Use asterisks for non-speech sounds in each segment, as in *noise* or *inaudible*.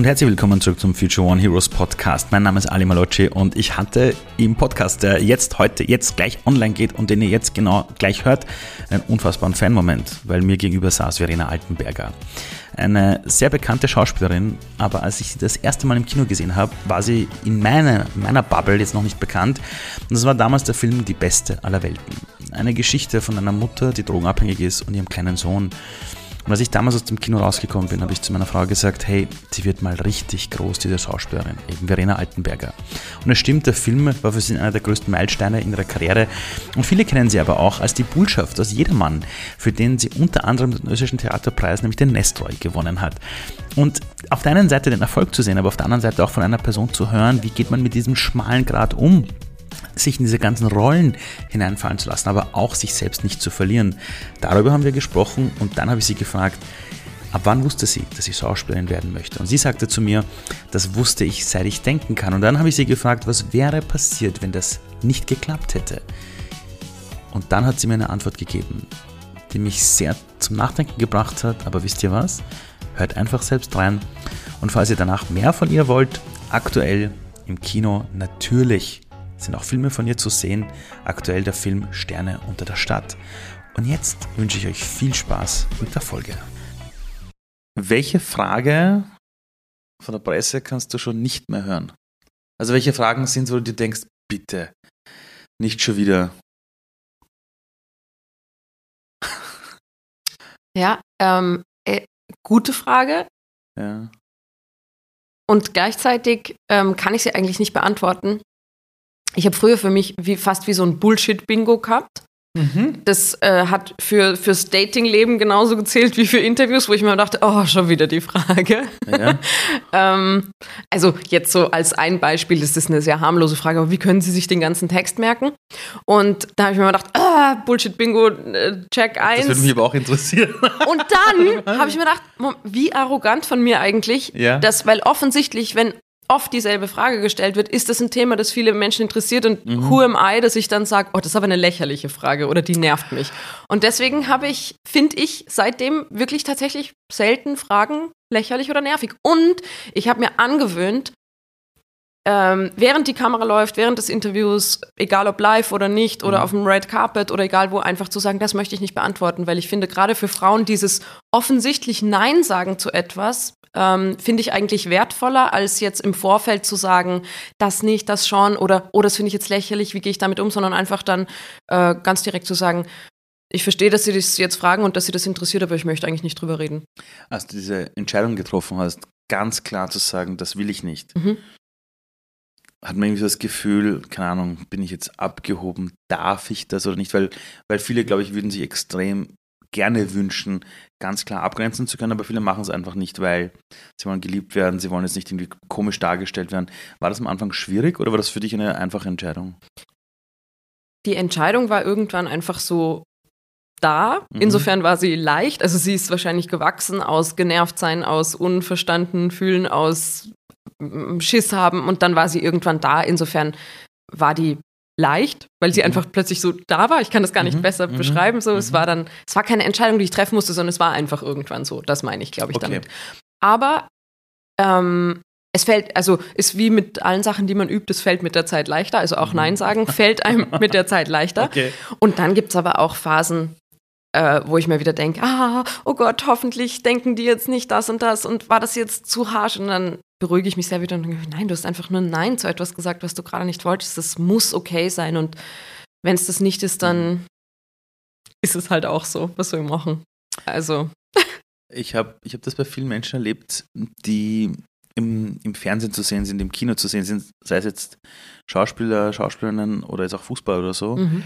und herzlich willkommen zurück zum Future One Heroes Podcast. Mein Name ist Ali Malocci und ich hatte im Podcast, der jetzt heute, jetzt gleich online geht und den ihr jetzt genau gleich hört, einen unfassbaren Fan-Moment, weil mir gegenüber saß Verena Altenberger. Eine sehr bekannte Schauspielerin, aber als ich sie das erste Mal im Kino gesehen habe, war sie in meiner, meiner Bubble jetzt noch nicht bekannt. Und das war damals der Film Die Beste aller Welten. Eine Geschichte von einer Mutter, die drogenabhängig ist und ihrem kleinen Sohn. Und als ich damals aus dem Kino rausgekommen bin, habe ich zu meiner Frau gesagt, hey, sie wird mal richtig groß, diese Schauspielerin, eben Verena Altenberger. Und es stimmt, der Film war für sie einer der größten Meilensteine in ihrer Karriere. Und viele kennen sie aber auch als die Bullschaft aus Jedermann, für den sie unter anderem den österreichischen Theaterpreis, nämlich den Nestroy, gewonnen hat. Und auf der einen Seite den Erfolg zu sehen, aber auf der anderen Seite auch von einer Person zu hören, wie geht man mit diesem schmalen Grad um, sich in diese ganzen Rollen hineinfallen zu lassen, aber auch sich selbst nicht zu verlieren. Darüber haben wir gesprochen und dann habe ich sie gefragt, ab wann wusste sie, dass sie Schauspielerin werden möchte? Und sie sagte zu mir, das wusste ich, seit ich denken kann. Und dann habe ich sie gefragt, was wäre passiert, wenn das nicht geklappt hätte? Und dann hat sie mir eine Antwort gegeben, die mich sehr zum Nachdenken gebracht hat. Aber wisst ihr was? Hört einfach selbst rein. Und falls ihr danach mehr von ihr wollt, aktuell im Kino natürlich sind auch Filme von ihr zu sehen. Aktuell der Film Sterne unter der Stadt. Und jetzt wünsche ich euch viel Spaß mit der Folge. Welche Frage von der Presse kannst du schon nicht mehr hören? Also welche Fragen sind es, wo du dir denkst, bitte, nicht schon wieder. Ja, ähm, äh, gute Frage. Ja. Und gleichzeitig ähm, kann ich sie eigentlich nicht beantworten, ich habe früher für mich wie, fast wie so ein Bullshit-Bingo gehabt. Mhm. Das äh, hat für, fürs Dating-Leben genauso gezählt wie für Interviews, wo ich mir dachte, oh, schon wieder die Frage. Ja. *laughs* ähm, also jetzt so als ein Beispiel, das ist eine sehr harmlose Frage, aber wie können Sie sich den ganzen Text merken? Und da habe ich mir gedacht, ah, Bullshit-Bingo, äh, Check 1. Das würde mich aber auch interessieren. *laughs* Und dann habe ich mir gedacht, wie arrogant von mir eigentlich, ja. dass, weil offensichtlich, wenn oft dieselbe Frage gestellt wird, ist das ein Thema, das viele Menschen interessiert und mhm. who am I, dass ich dann sage, oh, das ist aber eine lächerliche Frage oder die nervt mich. Und deswegen habe ich, finde ich, seitdem wirklich tatsächlich selten Fragen lächerlich oder nervig. Und ich habe mir angewöhnt, ähm, während die Kamera läuft, während des Interviews, egal ob live oder nicht, oder mhm. auf dem Red Carpet oder egal wo, einfach zu sagen, das möchte ich nicht beantworten, weil ich finde, gerade für Frauen dieses offensichtlich Nein sagen zu etwas ähm, finde ich eigentlich wertvoller, als jetzt im Vorfeld zu sagen, das nicht, das schon oder, oh, das finde ich jetzt lächerlich, wie gehe ich damit um, sondern einfach dann äh, ganz direkt zu sagen, ich verstehe, dass Sie das jetzt fragen und dass Sie das interessiert, aber ich möchte eigentlich nicht drüber reden. Als du diese Entscheidung getroffen hast, ganz klar zu sagen, das will ich nicht, mhm. Hat man irgendwie so das Gefühl, keine Ahnung, bin ich jetzt abgehoben, darf ich das oder nicht? Weil, weil viele, glaube ich, würden sich extrem gerne wünschen, ganz klar abgrenzen zu können, aber viele machen es einfach nicht, weil sie wollen geliebt werden, sie wollen jetzt nicht irgendwie komisch dargestellt werden. War das am Anfang schwierig oder war das für dich eine einfache Entscheidung? Die Entscheidung war irgendwann einfach so da. Mhm. Insofern war sie leicht. Also sie ist wahrscheinlich gewachsen aus genervt sein, aus unverstanden fühlen, aus Schiss haben und dann war sie irgendwann da. Insofern war die leicht, weil sie mhm. einfach plötzlich so da war. Ich kann das gar nicht mhm. besser mhm. beschreiben. So, es mhm. war dann, es war keine Entscheidung, die ich treffen musste, sondern es war einfach irgendwann so. Das meine ich, glaube ich, okay. damit. Aber ähm, es fällt, also ist wie mit allen Sachen, die man übt, es fällt mit der Zeit leichter. Also auch mhm. Nein sagen fällt einem *laughs* mit der Zeit leichter. Okay. Und dann gibt es aber auch Phasen, äh, wo ich mir wieder denke, ah, oh Gott, hoffentlich denken die jetzt nicht das und das und war das jetzt zu harsch und dann beruhige ich mich sehr wieder und denke, nein, du hast einfach nur Nein zu etwas gesagt, was du gerade nicht wolltest. Das muss okay sein und wenn es das nicht ist, dann ist es halt auch so, was wir machen. Also. *laughs* Ich habe ich hab das bei vielen Menschen erlebt, die im, im Fernsehen zu sehen sind, im Kino zu sehen sind, sei es jetzt Schauspieler, Schauspielerinnen oder jetzt auch Fußball oder so. Mhm.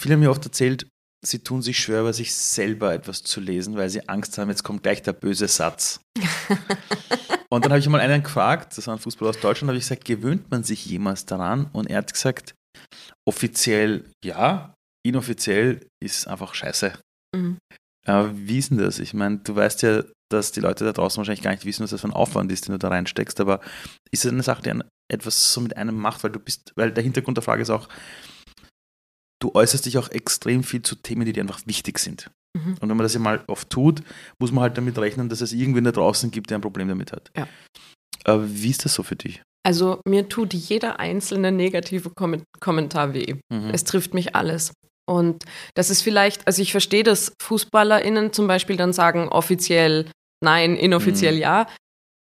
Viele haben mir oft erzählt, sie tun sich schwer, über sich selber etwas zu lesen, weil sie Angst haben, jetzt kommt gleich der böse Satz. *laughs* und dann habe ich mal einen gefragt, das war ein Fußballer aus Deutschland, habe ich gesagt, gewöhnt man sich jemals daran? Und er hat gesagt, offiziell ja, inoffiziell ist einfach scheiße. Mhm. Aber wie ist denn das? Ich meine, du weißt ja, dass die Leute da draußen wahrscheinlich gar nicht wissen, was das für ein Aufwand ist, den du da reinsteckst, aber ist es eine Sache, die etwas so mit einem macht, weil du bist, weil der Hintergrund der Frage ist auch, du äußerst dich auch extrem viel zu Themen, die dir einfach wichtig sind. Mhm. Und wenn man das ja mal oft tut, muss man halt damit rechnen, dass es irgendwen da draußen gibt, der ein Problem damit hat. Ja. Aber wie ist das so für dich? Also mir tut jeder einzelne negative Kom Kommentar weh. Mhm. Es trifft mich alles. Und das ist vielleicht, also ich verstehe, dass FußballerInnen zum Beispiel dann sagen, offiziell nein, inoffiziell mhm. ja.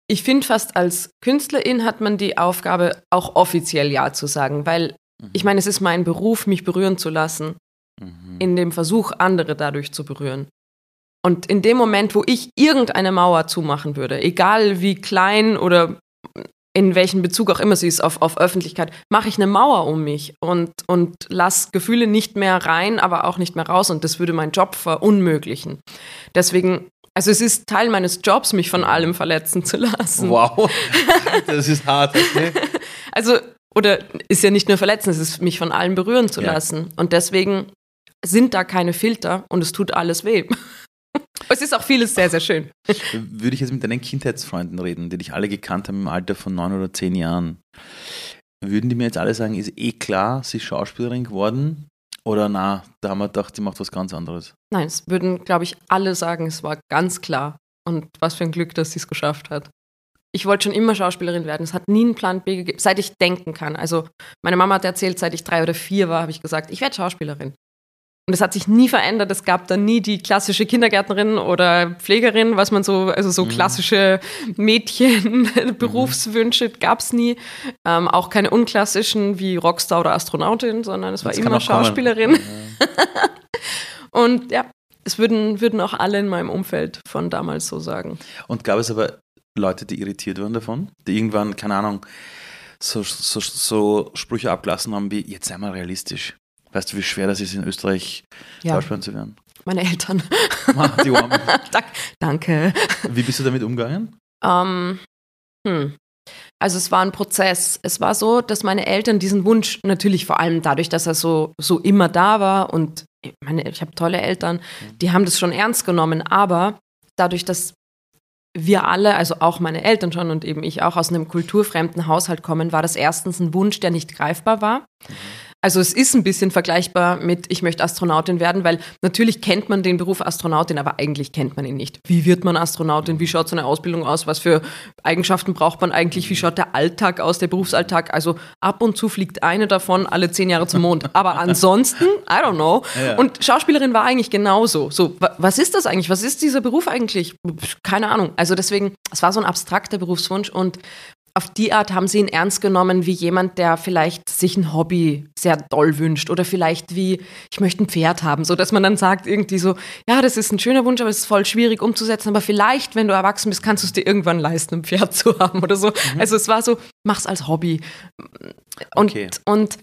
Ich finde fast als Künstlerin hat man die Aufgabe, auch offiziell ja zu sagen, weil mhm. ich meine, es ist mein Beruf, mich berühren zu lassen, mhm. in dem Versuch, andere dadurch zu berühren. Und in dem Moment, wo ich irgendeine Mauer zumachen würde, egal wie klein oder in welchem Bezug auch immer sie ist auf, auf Öffentlichkeit, mache ich eine Mauer um mich und, und lasse Gefühle nicht mehr rein, aber auch nicht mehr raus. Und das würde meinen Job verunmöglichen. Deswegen also es ist Teil meines Jobs, mich von allem verletzen zu lassen. Wow, *laughs* das ist hart. Okay. Also, oder ist ja nicht nur verletzen, es ist mich von allem berühren zu ja. lassen. Und deswegen sind da keine Filter und es tut alles weh. *laughs* Es ist auch vieles sehr, sehr schön. Würde ich jetzt mit deinen Kindheitsfreunden reden, die dich alle gekannt haben im Alter von neun oder zehn Jahren, würden die mir jetzt alle sagen, ist eh klar, sie ist Schauspielerin geworden? Oder na, da haben wir gedacht, sie macht was ganz anderes? Nein, es würden, glaube ich, alle sagen, es war ganz klar. Und was für ein Glück, dass sie es geschafft hat. Ich wollte schon immer Schauspielerin werden. Es hat nie einen Plan B gegeben, seit ich denken kann. Also meine Mama hat erzählt, seit ich drei oder vier war, habe ich gesagt, ich werde Schauspielerin. Und es hat sich nie verändert. Es gab dann nie die klassische Kindergärtnerin oder Pflegerin, was man so, also so mhm. klassische Mädchen-Berufswünsche *laughs* mhm. gab es nie. Ähm, auch keine unklassischen wie Rockstar oder Astronautin, sondern es war das immer Schauspielerin. *laughs* Und ja, es würden, würden auch alle in meinem Umfeld von damals so sagen. Und gab es aber Leute, die irritiert waren davon? Die irgendwann, keine Ahnung, so, so, so Sprüche abgelassen haben wie, jetzt sei mal realistisch. Weißt du, wie schwer das ist, in Österreich ja. Schauspielerin zu werden? Meine Eltern. *laughs* Die Arme. *laughs* Danke. Wie bist du damit umgegangen? Um, ähm, hm. Also es war ein Prozess. Es war so, dass meine Eltern diesen Wunsch natürlich vor allem dadurch, dass er so, so immer da war und ich, meine, ich habe tolle Eltern, die haben das schon ernst genommen, aber dadurch, dass wir alle, also auch meine Eltern schon und eben ich auch aus einem kulturfremden Haushalt kommen, war das erstens ein Wunsch, der nicht greifbar war. Mhm. Also es ist ein bisschen vergleichbar mit, ich möchte Astronautin werden, weil natürlich kennt man den Beruf Astronautin, aber eigentlich kennt man ihn nicht. Wie wird man Astronautin? Wie schaut so eine Ausbildung aus? Was für Eigenschaften braucht man eigentlich? Wie schaut der Alltag aus, der Berufsalltag? Also ab und zu fliegt eine davon alle zehn Jahre zum Mond. Aber *laughs* ansonsten, I don't know. Ja. Und Schauspielerin war eigentlich genauso. So, was ist das eigentlich? Was ist dieser Beruf eigentlich? Keine Ahnung. Also deswegen, es war so ein abstrakter Berufswunsch und auf die Art haben sie ihn ernst genommen wie jemand, der vielleicht sich ein Hobby sehr doll wünscht oder vielleicht wie, ich möchte ein Pferd haben, so dass man dann sagt irgendwie so, ja, das ist ein schöner Wunsch, aber es ist voll schwierig umzusetzen, aber vielleicht, wenn du erwachsen bist, kannst du es dir irgendwann leisten, ein Pferd *laughs* zu haben oder so. Mhm. Also es war so, mach's als Hobby. Und, okay. und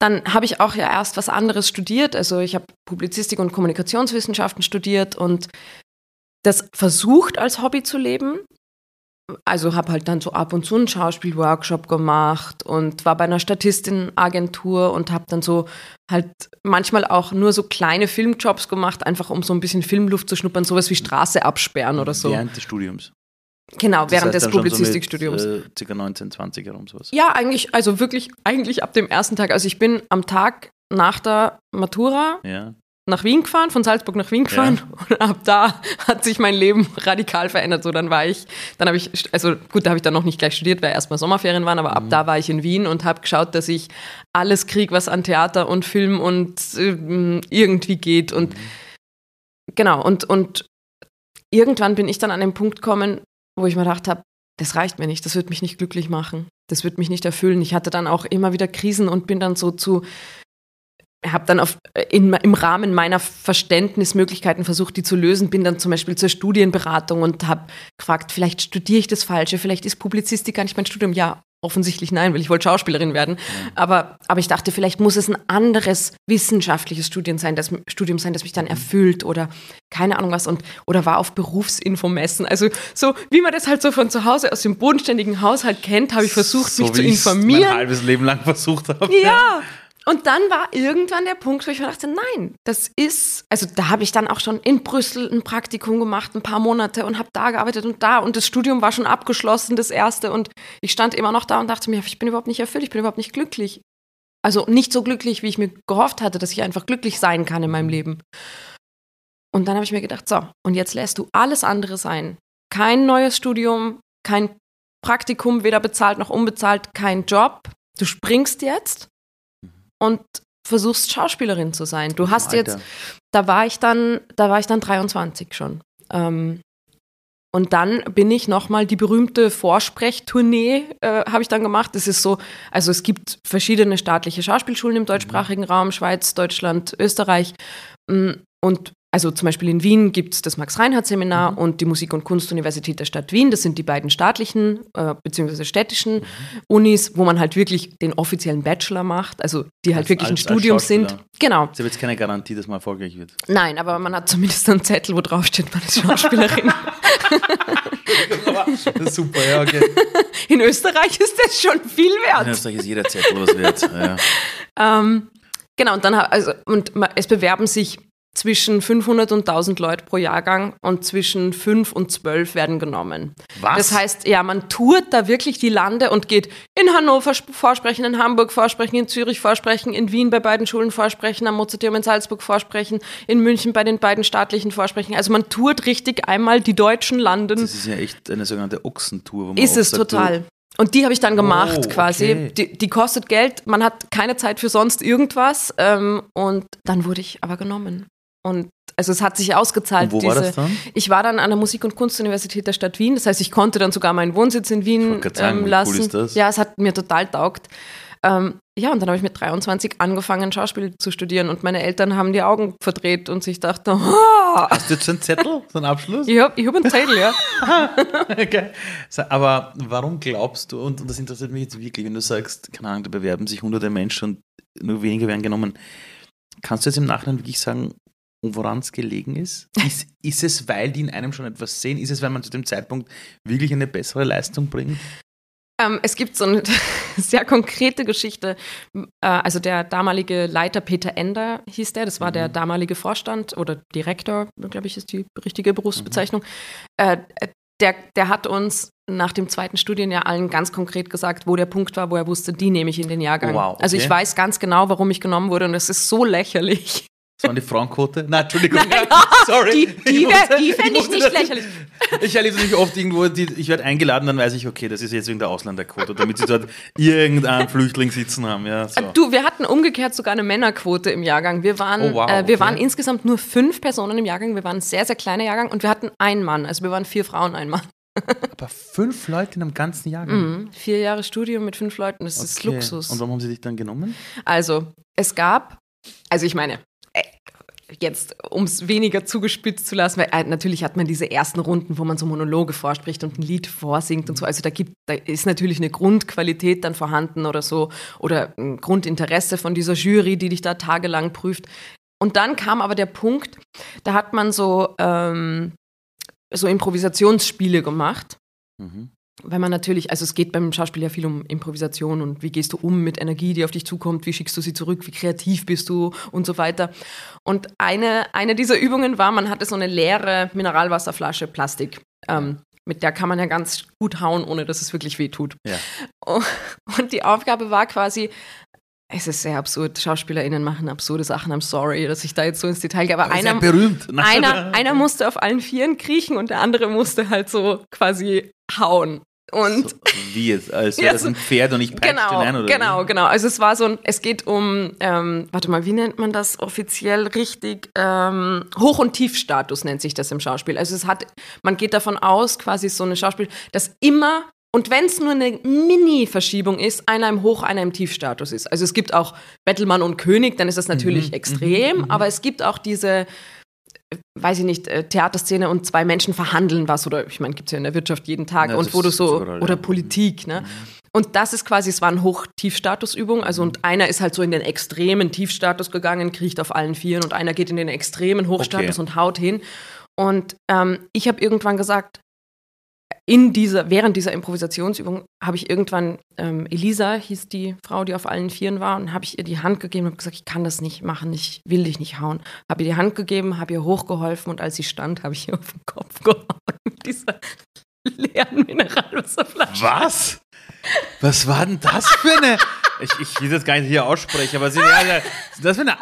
dann habe ich auch ja erst was anderes studiert. Also ich habe Publizistik und Kommunikationswissenschaften studiert und das versucht als Hobby zu leben, also habe halt dann so ab und zu einen Schauspielworkshop gemacht und war bei einer Statistinenagentur und habe dann so halt manchmal auch nur so kleine Filmjobs gemacht, einfach um so ein bisschen Filmluft zu schnuppern, sowas wie Straße absperren oder so. Während des Studiums. Genau, das während des Publizistikstudiums. So äh, circa 19, 20 herum sowas. Ja, eigentlich, also wirklich, eigentlich ab dem ersten Tag. Also ich bin am Tag nach der Matura ja nach Wien gefahren, von Salzburg nach Wien gefahren ja. und ab da hat sich mein Leben radikal verändert. So, dann war ich, dann habe ich, also gut, da habe ich dann noch nicht gleich studiert, weil erstmal Sommerferien waren, aber mhm. ab da war ich in Wien und habe geschaut, dass ich alles kriege, was an Theater und Film und äh, irgendwie geht und mhm. genau und und irgendwann bin ich dann an den Punkt gekommen, wo ich mir gedacht habe, das reicht mir nicht, das wird mich nicht glücklich machen, das wird mich nicht erfüllen. Ich hatte dann auch immer wieder Krisen und bin dann so zu habe dann auf, in, im Rahmen meiner Verständnismöglichkeiten versucht, die zu lösen, bin dann zum Beispiel zur Studienberatung und habe gefragt, vielleicht studiere ich das Falsche, vielleicht ist Publizistik gar nicht mein Studium. Ja, offensichtlich nein, weil ich wollte Schauspielerin werden. Aber, aber ich dachte, vielleicht muss es ein anderes wissenschaftliches Studium sein, das, Studium sein, das mich dann mhm. erfüllt oder keine Ahnung was und oder war auf Berufsinfomessen. Also so, wie man das halt so von zu Hause aus dem bodenständigen Haushalt kennt, habe ich versucht, so mich zu informieren. Mein halbes Leben lang versucht habe. Ja, und dann war irgendwann der Punkt, wo ich mir dachte, nein, das ist, also da habe ich dann auch schon in Brüssel ein Praktikum gemacht, ein paar Monate und habe da gearbeitet und da und das Studium war schon abgeschlossen, das erste und ich stand immer noch da und dachte mir, ich bin überhaupt nicht erfüllt, ich bin überhaupt nicht glücklich. Also nicht so glücklich, wie ich mir gehofft hatte, dass ich einfach glücklich sein kann in meinem Leben. Und dann habe ich mir gedacht, so, und jetzt lässt du alles andere sein. Kein neues Studium, kein Praktikum, weder bezahlt noch unbezahlt, kein Job. Du springst jetzt und versuchst Schauspielerin zu sein. Du hast jetzt, da war ich dann, da war ich dann 23 schon. Ähm, und dann bin ich nochmal die berühmte Vorsprechtournee, äh, habe ich dann gemacht. Das ist so, also es gibt verschiedene staatliche Schauspielschulen im deutschsprachigen Raum, Schweiz, Deutschland, Österreich. Mm, und also zum Beispiel in Wien gibt es das Max-Reinhardt-Seminar mhm. und die Musik- und Kunstuniversität der Stadt Wien. Das sind die beiden staatlichen äh, bzw. städtischen mhm. Unis, wo man halt wirklich den offiziellen Bachelor macht, also die halt als, wirklich als, ein Studium sind. Genau. Es ist jetzt keine Garantie, dass man erfolgreich wird. Nein, aber man hat zumindest einen Zettel, wo drauf steht, man ist Schauspielerin. *laughs* super, ja, okay. In Österreich ist das schon viel wert. In Österreich ist jeder Zettel was wert. Ja. *laughs* ähm, genau, und dann also und es bewerben sich zwischen 500 und 1000 Leute pro Jahrgang und zwischen 5 und 12 werden genommen. Was? Das heißt, ja, man tourt da wirklich die Lande und geht in Hannover vorsprechen, in Hamburg vorsprechen, in Zürich vorsprechen, in Wien bei beiden Schulen vorsprechen, am Mozarteum in Salzburg vorsprechen, in München bei den beiden staatlichen vorsprechen. Also man tourt richtig einmal die deutschen Landen. Das ist ja echt eine sogenannte Ochsentour. ist es sagt, total. Und die habe ich dann gemacht oh, quasi. Okay. Die, die, kostet Geld, man hat keine Zeit für sonst irgendwas. Ähm, und dann wurde ich aber genommen. Und also es hat sich ausgezahlt. Und wo diese, war das dann? Ich war dann an der Musik- und Kunstuniversität der Stadt Wien. Das heißt, ich konnte dann sogar meinen Wohnsitz in Wien sagen, ähm, lassen. Cool ist das? Ja, es hat mir total taugt. Ähm, ja, und dann habe ich mit 23 angefangen, Schauspiel zu studieren und meine Eltern haben die Augen verdreht und sich dachten, oh. *laughs* Hast du jetzt einen Zettel, so einen Abschluss? Ich habe ich hab einen Zettel, ja. *laughs* okay. Aber warum glaubst du, und das interessiert mich jetzt wirklich, wenn du sagst, keine Ahnung, da bewerben sich hunderte Menschen und nur wenige werden genommen, kannst du jetzt im Nachhinein wirklich sagen, woran es gelegen ist? ist? Ist es, weil die in einem schon etwas sehen? Ist es, weil man zu dem Zeitpunkt wirklich eine bessere Leistung bringt? Ähm, es gibt so eine *laughs* sehr konkrete Geschichte. Äh, also der damalige Leiter Peter Ender hieß der, das war mhm. der damalige Vorstand oder Direktor, glaube ich, ist die richtige Berufsbezeichnung. Mhm. Äh, der, der hat uns nach dem zweiten Studienjahr allen ganz konkret gesagt, wo der Punkt war, wo er wusste, die nehme ich in den Jahrgang. Wow, okay. Also ich weiß ganz genau, warum ich genommen wurde und es ist so lächerlich. Das war die Frauenquote? Nein, Entschuldigung. Nein, *laughs* sorry. Die, die, die fände ich nicht lächerlich. *laughs* Ich erlebe es nicht oft irgendwo, die, ich werde eingeladen, dann weiß ich, okay, das ist jetzt wegen der Ausländerquote, damit sie dort irgendeinen Flüchtling sitzen haben. Ja, so. Du, wir hatten umgekehrt sogar eine Männerquote im Jahrgang. Wir waren, oh, wow, äh, wir okay. waren insgesamt nur fünf Personen im Jahrgang. Wir waren ein sehr, sehr kleiner Jahrgang und wir hatten einen Mann. Also wir waren vier Frauen, ein Mann. *laughs* Aber fünf Leute in einem ganzen Jahrgang? Mhm. Vier Jahre Studium mit fünf Leuten, das okay. ist Luxus. Und warum haben sie dich dann genommen? Also, es gab, also ich meine, jetzt, um es weniger zugespitzt zu lassen, weil äh, natürlich hat man diese ersten Runden, wo man so Monologe vorspricht und ein Lied vorsingt und so. Also da gibt, da ist natürlich eine Grundqualität dann vorhanden oder so oder ein Grundinteresse von dieser Jury, die dich da tagelang prüft. Und dann kam aber der Punkt, da hat man so, ähm, so Improvisationsspiele gemacht. Mhm weil man natürlich, also es geht beim Schauspiel ja viel um Improvisation und wie gehst du um mit Energie, die auf dich zukommt, wie schickst du sie zurück, wie kreativ bist du und so weiter. Und eine, eine dieser Übungen war, man hatte so eine leere Mineralwasserflasche Plastik. Ähm, mit der kann man ja ganz gut hauen, ohne dass es wirklich weh tut. Ja. Und die Aufgabe war quasi, es ist sehr absurd. SchauspielerInnen machen absurde Sachen. I'm sorry, dass ich da jetzt so ins Detail gehe. Aber, aber einer, berühmt. einer, *laughs* einer musste auf allen Vieren kriechen und der andere musste halt so quasi hauen. Und so, wie jetzt? Als wäre das ein Pferd und ich peitsche genau, den ein, oder Genau, wie? genau. Also es war so ein, es geht um, ähm, warte mal, wie nennt man das offiziell richtig? Ähm, Hoch- und Tiefstatus nennt sich das im Schauspiel. Also es hat, man geht davon aus, quasi so ein Schauspiel, dass immer und wenn es nur eine Mini-Verschiebung ist, einer im Hoch-, einer im Tiefstatus ist. Also es gibt auch Bettelmann und König, dann ist das natürlich mhm, extrem, mhm, mhm. aber es gibt auch diese weiß ich nicht, äh, Theaterszene und zwei Menschen verhandeln was oder ich meine, gibt es ja in der Wirtschaft jeden Tag ja, und wo du so, oder ja. Politik, ne? Mhm. Und das ist quasi, es war eine Hoch-Tiefstatus-Übung, also und einer ist halt so in den extremen Tiefstatus gegangen, kriecht auf allen Vieren und einer geht in den extremen Hochstatus okay. und haut hin. Und ähm, ich habe irgendwann gesagt, in dieser, während dieser Improvisationsübung habe ich irgendwann, ähm, Elisa hieß die Frau, die auf allen Vieren war, und habe ich ihr die Hand gegeben und gesagt, ich kann das nicht machen, ich will dich nicht hauen. Habe ihr die Hand gegeben, habe ihr hochgeholfen und als sie stand, habe ich ihr auf den Kopf gehauen mit dieser leeren Mineralwasserflasche. Was? Was war denn das für eine. Ich, ich will das gar nicht hier aussprechen, aber sie, ja, das für eine.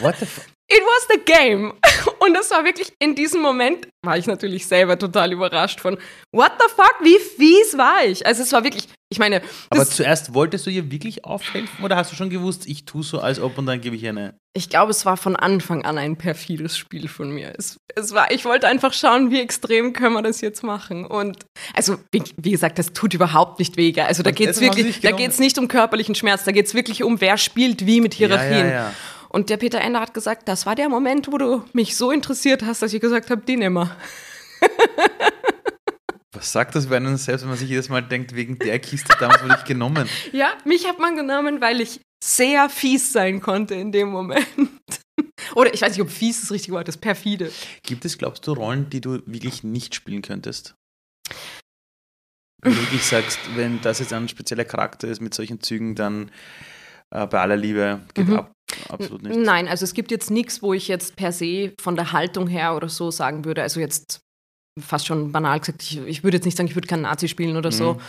What the fuck? It was the game. *laughs* Und das war wirklich in diesem Moment, war ich natürlich selber total überrascht von, what the fuck, wie fies war ich? Also es war wirklich, ich meine. Aber zuerst wolltest du ihr wirklich aufhelfen oder hast du schon gewusst, ich tue so, als ob und dann gebe ich ihr eine. Ich glaube, es war von Anfang an ein perfides Spiel von mir. Es, es war, ich wollte einfach schauen, wie extrem können wir das jetzt machen. Und also, wie, wie gesagt, das tut überhaupt nicht weh. Also da geht es wirklich, da geht es nicht um körperlichen Schmerz, da geht es wirklich um, wer spielt wie mit Hierarchien. Ja, ja, ja. Und der Peter Ender hat gesagt, das war der Moment, wo du mich so interessiert hast, dass ich gesagt habe, die nimmer. *laughs* Was sagt das über einen selbst, wenn man sich jedes Mal denkt, wegen der Kiste damals wurde ich genommen? *laughs* Ja, mich hat man genommen, weil ich sehr fies sein konnte in dem Moment. *laughs* Oder ich weiß nicht, ob fies das richtige Wort ist, perfide. Gibt es, glaubst du, Rollen, die du wirklich nicht spielen könntest? Wenn du wirklich sagst, wenn das jetzt ein spezieller Charakter ist mit solchen Zügen, dann äh, bei aller Liebe geht mhm. ab, absolut nicht. Nein, also es gibt jetzt nichts, wo ich jetzt per se von der Haltung her oder so sagen würde, also jetzt fast schon banal gesagt, ich, ich würde jetzt nicht sagen, ich würde keinen Nazi spielen oder mhm. so.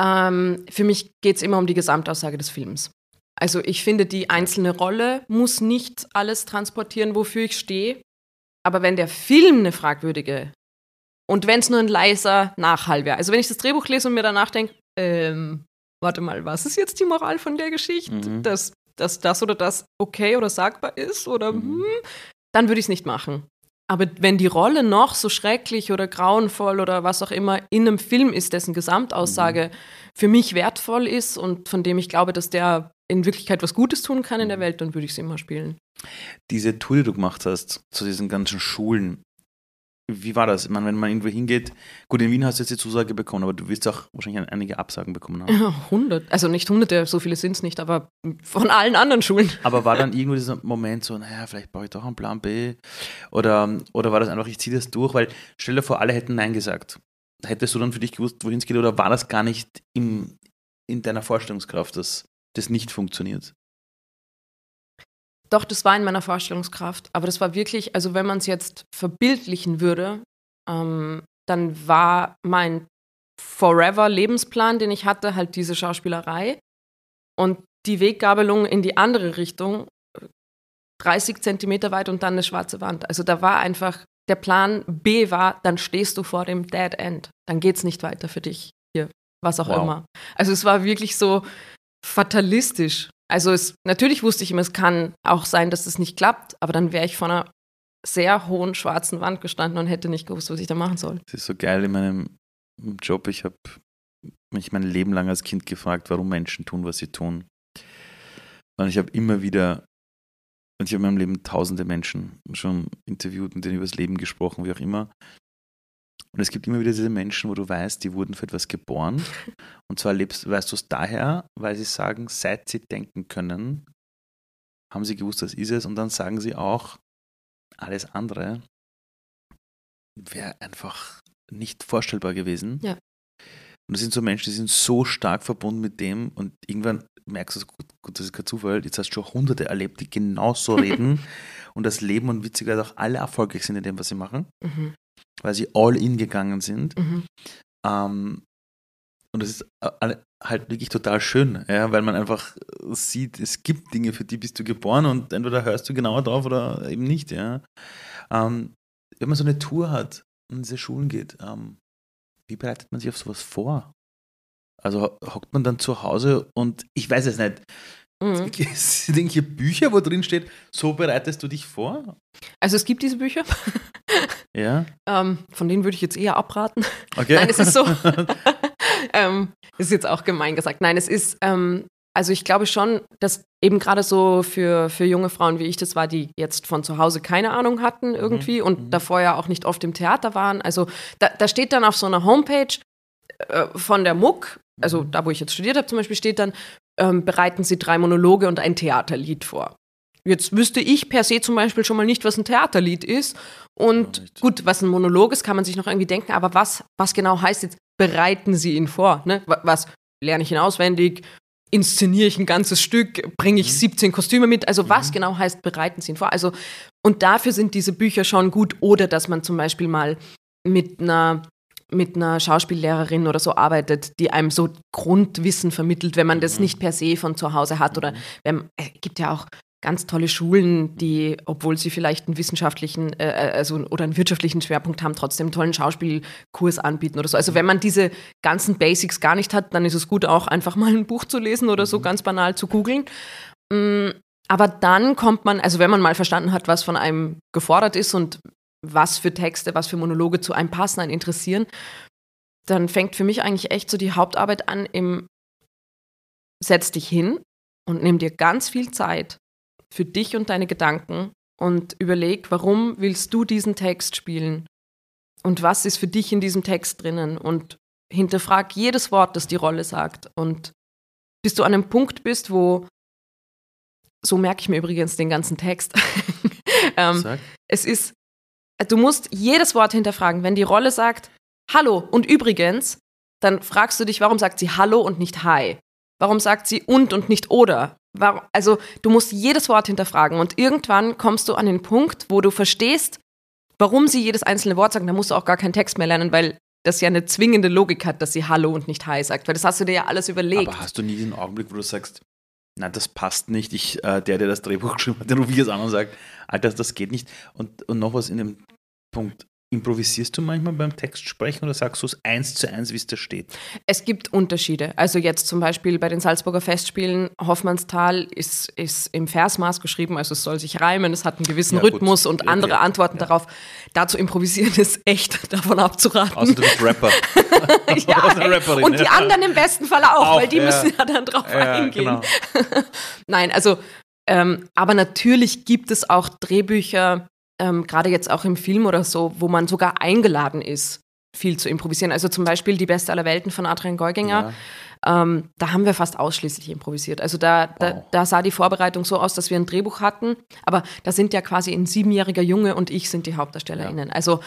Ähm, für mich geht es immer um die Gesamtaussage des Films. Also ich finde, die einzelne Rolle muss nicht alles transportieren, wofür ich stehe. Aber wenn der Film eine fragwürdige und wenn es nur ein leiser Nachhall wäre, also wenn ich das Drehbuch lese und mir danach denke, ähm, warte mal, was ist jetzt die Moral von der Geschichte? Mhm. Dass, dass das oder das okay oder sagbar ist oder mhm. hm, dann würde ich es nicht machen. Aber wenn die Rolle noch so schrecklich oder grauenvoll oder was auch immer in einem Film ist, dessen Gesamtaussage mhm. für mich wertvoll ist und von dem ich glaube, dass der in Wirklichkeit was Gutes tun kann in der mhm. Welt, dann würde ich es immer spielen. Diese Tour, die du gemacht hast zu diesen ganzen Schulen, wie war das? Ich meine, wenn man irgendwo hingeht, gut, in Wien hast du jetzt die Zusage bekommen, aber du wirst auch wahrscheinlich einige Absagen bekommen haben. Ja, 100. Also nicht hunderte, so viele sind es nicht, aber von allen anderen Schulen. Aber war dann irgendwo dieser Moment so, naja, vielleicht brauche ich doch einen Plan B? Oder, oder war das einfach, ich ziehe das durch? Weil stell dir vor, alle hätten Nein gesagt. Hättest du dann für dich gewusst, wohin es geht? Oder war das gar nicht im, in deiner Vorstellungskraft, dass das nicht funktioniert? Doch, das war in meiner Vorstellungskraft. Aber das war wirklich, also wenn man es jetzt verbildlichen würde, ähm, dann war mein Forever-Lebensplan, den ich hatte, halt diese Schauspielerei. Und die Weggabelung in die andere Richtung, 30 Zentimeter weit und dann eine schwarze Wand. Also da war einfach, der Plan B war, dann stehst du vor dem Dead End. Dann geht es nicht weiter für dich hier, was auch wow. immer. Also es war wirklich so fatalistisch. Also es, natürlich wusste ich immer, es kann auch sein, dass es nicht klappt, aber dann wäre ich vor einer sehr hohen schwarzen Wand gestanden und hätte nicht gewusst, was ich da machen soll. Das ist so geil in meinem Job. Ich habe mich mein Leben lang als Kind gefragt, warum Menschen tun, was sie tun. Und ich habe immer wieder, und ich habe in meinem Leben tausende Menschen schon interviewt und denen über das Leben gesprochen, wie auch immer. Und es gibt immer wieder diese Menschen, wo du weißt, die wurden für etwas geboren. *laughs* Und zwar lebst, weißt du es daher, weil sie sagen, seit sie denken können, haben sie gewusst, das ist es. Und dann sagen sie auch, alles andere wäre einfach nicht vorstellbar gewesen. Ja. Und das sind so Menschen, die sind so stark verbunden mit dem und irgendwann merkst du, gut, gut das ist kein Zufall, jetzt hast du schon Hunderte erlebt, die genauso *laughs* reden und das Leben und witzigerweise auch alle erfolgreich sind in dem, was sie machen. Mhm weil sie all in gegangen sind. Mhm. Ähm, und das ist äh, halt wirklich total schön, ja, weil man einfach sieht, es gibt Dinge, für die bist du geboren und entweder hörst du genauer drauf oder eben nicht. Ja. Ähm, wenn man so eine Tour hat und in diese Schulen geht, ähm, wie bereitet man sich auf sowas vor? Also hockt man dann zu Hause und ich weiß es nicht. Mhm. Sind irgendwelche *laughs* Bücher, wo drin steht, so bereitest du dich vor? Also es gibt diese Bücher. *laughs* Ja. Ähm, von denen würde ich jetzt eher abraten. Okay. Nein, es ist so. *laughs* ähm, ist jetzt auch gemein gesagt. Nein, es ist, ähm, also ich glaube schon, dass eben gerade so für, für junge Frauen wie ich das war, die jetzt von zu Hause keine Ahnung hatten mhm. irgendwie mhm. und mhm. davor ja auch nicht oft im Theater waren. Also da, da steht dann auf so einer Homepage äh, von der MUC, also mhm. da wo ich jetzt studiert habe zum Beispiel, steht dann, ähm, bereiten Sie drei Monologe und ein Theaterlied vor. Jetzt wüsste ich per se zum Beispiel schon mal nicht, was ein Theaterlied ist. Und gut, was ein Monolog ist, kann man sich noch irgendwie denken. Aber was, was genau heißt jetzt, bereiten Sie ihn vor? Ne? Was lerne ich ihn auswendig? Inszeniere ich ein ganzes Stück? Bringe ich mhm. 17 Kostüme mit? Also was mhm. genau heißt, bereiten Sie ihn vor? Also, und dafür sind diese Bücher schon gut. Oder dass man zum Beispiel mal mit einer mit einer Schauspiellehrerin oder so arbeitet, die einem so Grundwissen vermittelt, wenn man das mhm. nicht per se von zu Hause hat. Oder mhm. wenn, es gibt ja auch ganz tolle Schulen, die, obwohl sie vielleicht einen wissenschaftlichen äh, äh, also, oder einen wirtschaftlichen Schwerpunkt haben, trotzdem einen tollen Schauspielkurs anbieten oder so. Also wenn man diese ganzen Basics gar nicht hat, dann ist es gut auch einfach mal ein Buch zu lesen oder so mhm. ganz banal zu googeln. Mm, aber dann kommt man, also wenn man mal verstanden hat, was von einem gefordert ist und was für Texte, was für Monologe zu einem passen, einen interessieren, dann fängt für mich eigentlich echt so die Hauptarbeit an im Setz dich hin und nimm dir ganz viel Zeit für dich und deine Gedanken und überleg, warum willst du diesen Text spielen? Und was ist für dich in diesem Text drinnen? Und hinterfrag jedes Wort, das die Rolle sagt. Und bis du an einem Punkt bist, wo, so merke ich mir übrigens den ganzen Text, *laughs* ähm, es ist, du musst jedes Wort hinterfragen. Wenn die Rolle sagt, Hallo und übrigens, dann fragst du dich, warum sagt sie Hallo und nicht Hi? Warum sagt sie und und nicht oder? Warum, also du musst jedes Wort hinterfragen und irgendwann kommst du an den Punkt, wo du verstehst, warum sie jedes einzelne Wort sagt. Da musst du auch gar keinen Text mehr lernen, weil das ja eine zwingende Logik hat, dass sie Hallo und nicht Hi sagt. Weil das hast du dir ja alles überlegt. Aber hast du nie den Augenblick, wo du sagst, na, das passt nicht. Ich, äh, der, der das Drehbuch *laughs* geschrieben hat, der ich jetzt an und sagt, Alter, das geht nicht. Und, und noch was in dem Punkt. Improvisierst du manchmal beim Textsprechen oder sagst du es eins zu eins, wie es da steht? Es gibt Unterschiede. Also jetzt zum Beispiel bei den Salzburger Festspielen, Hoffmannsthal ist, ist im Versmaß geschrieben, also es soll sich reimen, es hat einen gewissen ja, Rhythmus und andere ja, Antworten ja. darauf. Da zu improvisieren ist echt *laughs* davon abzuraten. Also du bist Rapper. *laughs* ja, *laughs* Rapperin, und die anderen im besten Fall auch, auch weil die müssen ja dann drauf eingehen. Genau. Nein, also ähm, aber natürlich gibt es auch Drehbücher, ähm, gerade jetzt auch im Film oder so, wo man sogar eingeladen ist, viel zu improvisieren. Also zum Beispiel Die Beste aller Welten von Adrian Geuginger. Ja. Ähm, da haben wir fast ausschließlich improvisiert. Also da, wow. da, da, sah die Vorbereitung so aus, dass wir ein Drehbuch hatten, aber da sind ja quasi ein siebenjähriger Junge und ich sind die HauptdarstellerInnen. Ja. Also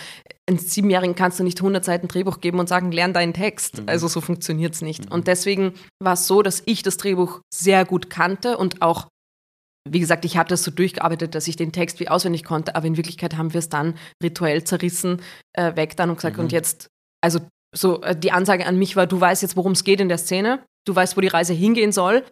einen Siebenjährigen kannst du nicht 100 Seiten Drehbuch geben und sagen, lern deinen Text. Mhm. Also so funktioniert es nicht. Mhm. Und deswegen war es so, dass ich das Drehbuch sehr gut kannte und auch wie gesagt, ich hatte es so durchgearbeitet, dass ich den Text wie auswendig konnte, aber in Wirklichkeit haben wir es dann rituell zerrissen, äh, weg dann und gesagt, mhm. und jetzt, also so äh, die Ansage an mich war, du weißt jetzt, worum es geht in der Szene, du weißt, wo die Reise hingehen soll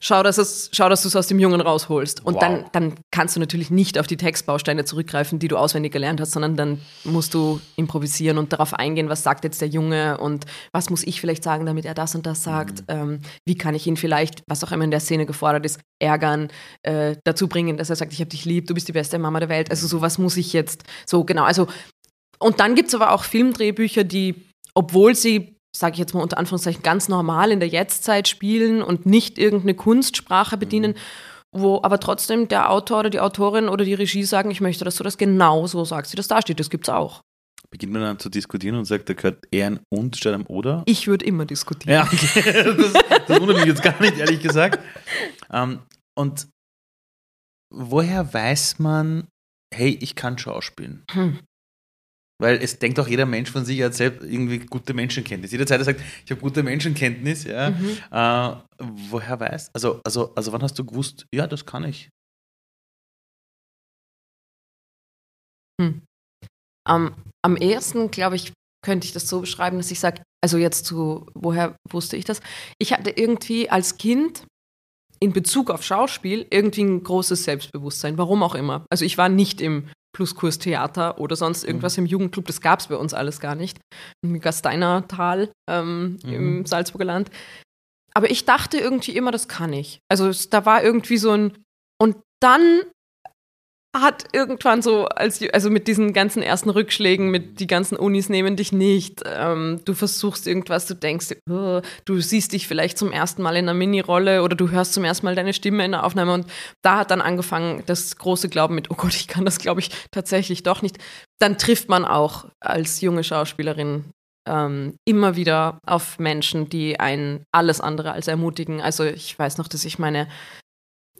schau, dass, es, schau, dass du es aus dem Jungen rausholst. Und wow. dann, dann kannst du natürlich nicht auf die Textbausteine zurückgreifen, die du auswendig gelernt hast, sondern dann musst du improvisieren und darauf eingehen, was sagt jetzt der Junge und was muss ich vielleicht sagen, damit er das und das sagt. Mhm. Ähm, wie kann ich ihn vielleicht, was auch immer in der Szene gefordert ist, ärgern, äh, dazu bringen, dass er sagt, ich habe dich lieb, du bist die beste Mama der Welt. Also so was muss ich jetzt, so genau. Also und dann gibt es aber auch Filmdrehbücher, die, obwohl sie sage ich jetzt mal unter Anführungszeichen, ganz normal in der Jetztzeit spielen und nicht irgendeine Kunstsprache bedienen, mhm. wo aber trotzdem der Autor oder die Autorin oder die Regie sagen, ich möchte, dass du das genau so sagst, wie das da steht. Das gibt es auch. Beginnt man dann zu diskutieren und sagt, da gehört eher ein Und statt ein Oder? Ich würde immer diskutieren. Ja, okay. das, das, wundert mich jetzt gar nicht, ehrlich gesagt. Um, ähm, und woher weiß man, hey, ich kann Schauspielen? Hm. Weil es denkt auch jeder Mensch von sich, er hat selbst irgendwie gute Menschenkenntnis. Jeder Zeit sagt, ich habe gute Menschenkenntnis, ja. Mhm. Äh, woher weiß? Also, also, also wann hast du gewusst, ja, das kann ich? Hm. Um, am ehesten, glaube ich, könnte ich das so beschreiben, dass ich sage, also jetzt zu, woher wusste ich das? Ich hatte irgendwie als Kind in Bezug auf Schauspiel irgendwie ein großes Selbstbewusstsein, warum auch immer. Also ich war nicht im Pluskurs Theater oder sonst mhm. irgendwas mhm. im Jugendclub. Das gab es bei uns alles gar nicht. Im Gasteinertal ähm, mhm. im Salzburger Land. Aber ich dachte irgendwie immer, das kann ich. Also da war irgendwie so ein. Und dann hat irgendwann so, als, also mit diesen ganzen ersten Rückschlägen, mit die ganzen Unis nehmen dich nicht, ähm, du versuchst irgendwas, du denkst, oh, du siehst dich vielleicht zum ersten Mal in einer Mini-Rolle oder du hörst zum ersten Mal deine Stimme in der Aufnahme und da hat dann angefangen das große Glauben mit, oh Gott, ich kann das, glaube ich, tatsächlich doch nicht. Dann trifft man auch als junge Schauspielerin ähm, immer wieder auf Menschen, die einen alles andere als ermutigen. Also ich weiß noch, dass ich meine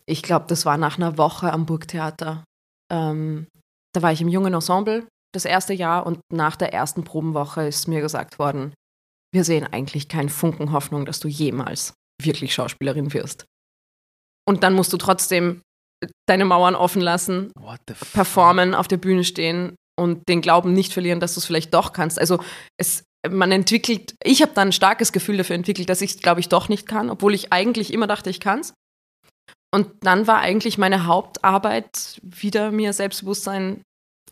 ich glaube, das war nach einer Woche am Burgtheater ähm, da war ich im jungen Ensemble das erste Jahr und nach der ersten Probenwoche ist mir gesagt worden, wir sehen eigentlich keinen Funken Hoffnung, dass du jemals wirklich Schauspielerin wirst. Und dann musst du trotzdem deine Mauern offen lassen, performen, auf der Bühne stehen und den Glauben nicht verlieren, dass du es vielleicht doch kannst. Also es, man entwickelt, ich habe dann ein starkes Gefühl dafür entwickelt, dass ich es, glaube ich, doch nicht kann, obwohl ich eigentlich immer dachte, ich kann es. Und dann war eigentlich meine Hauptarbeit wieder mir Selbstbewusstsein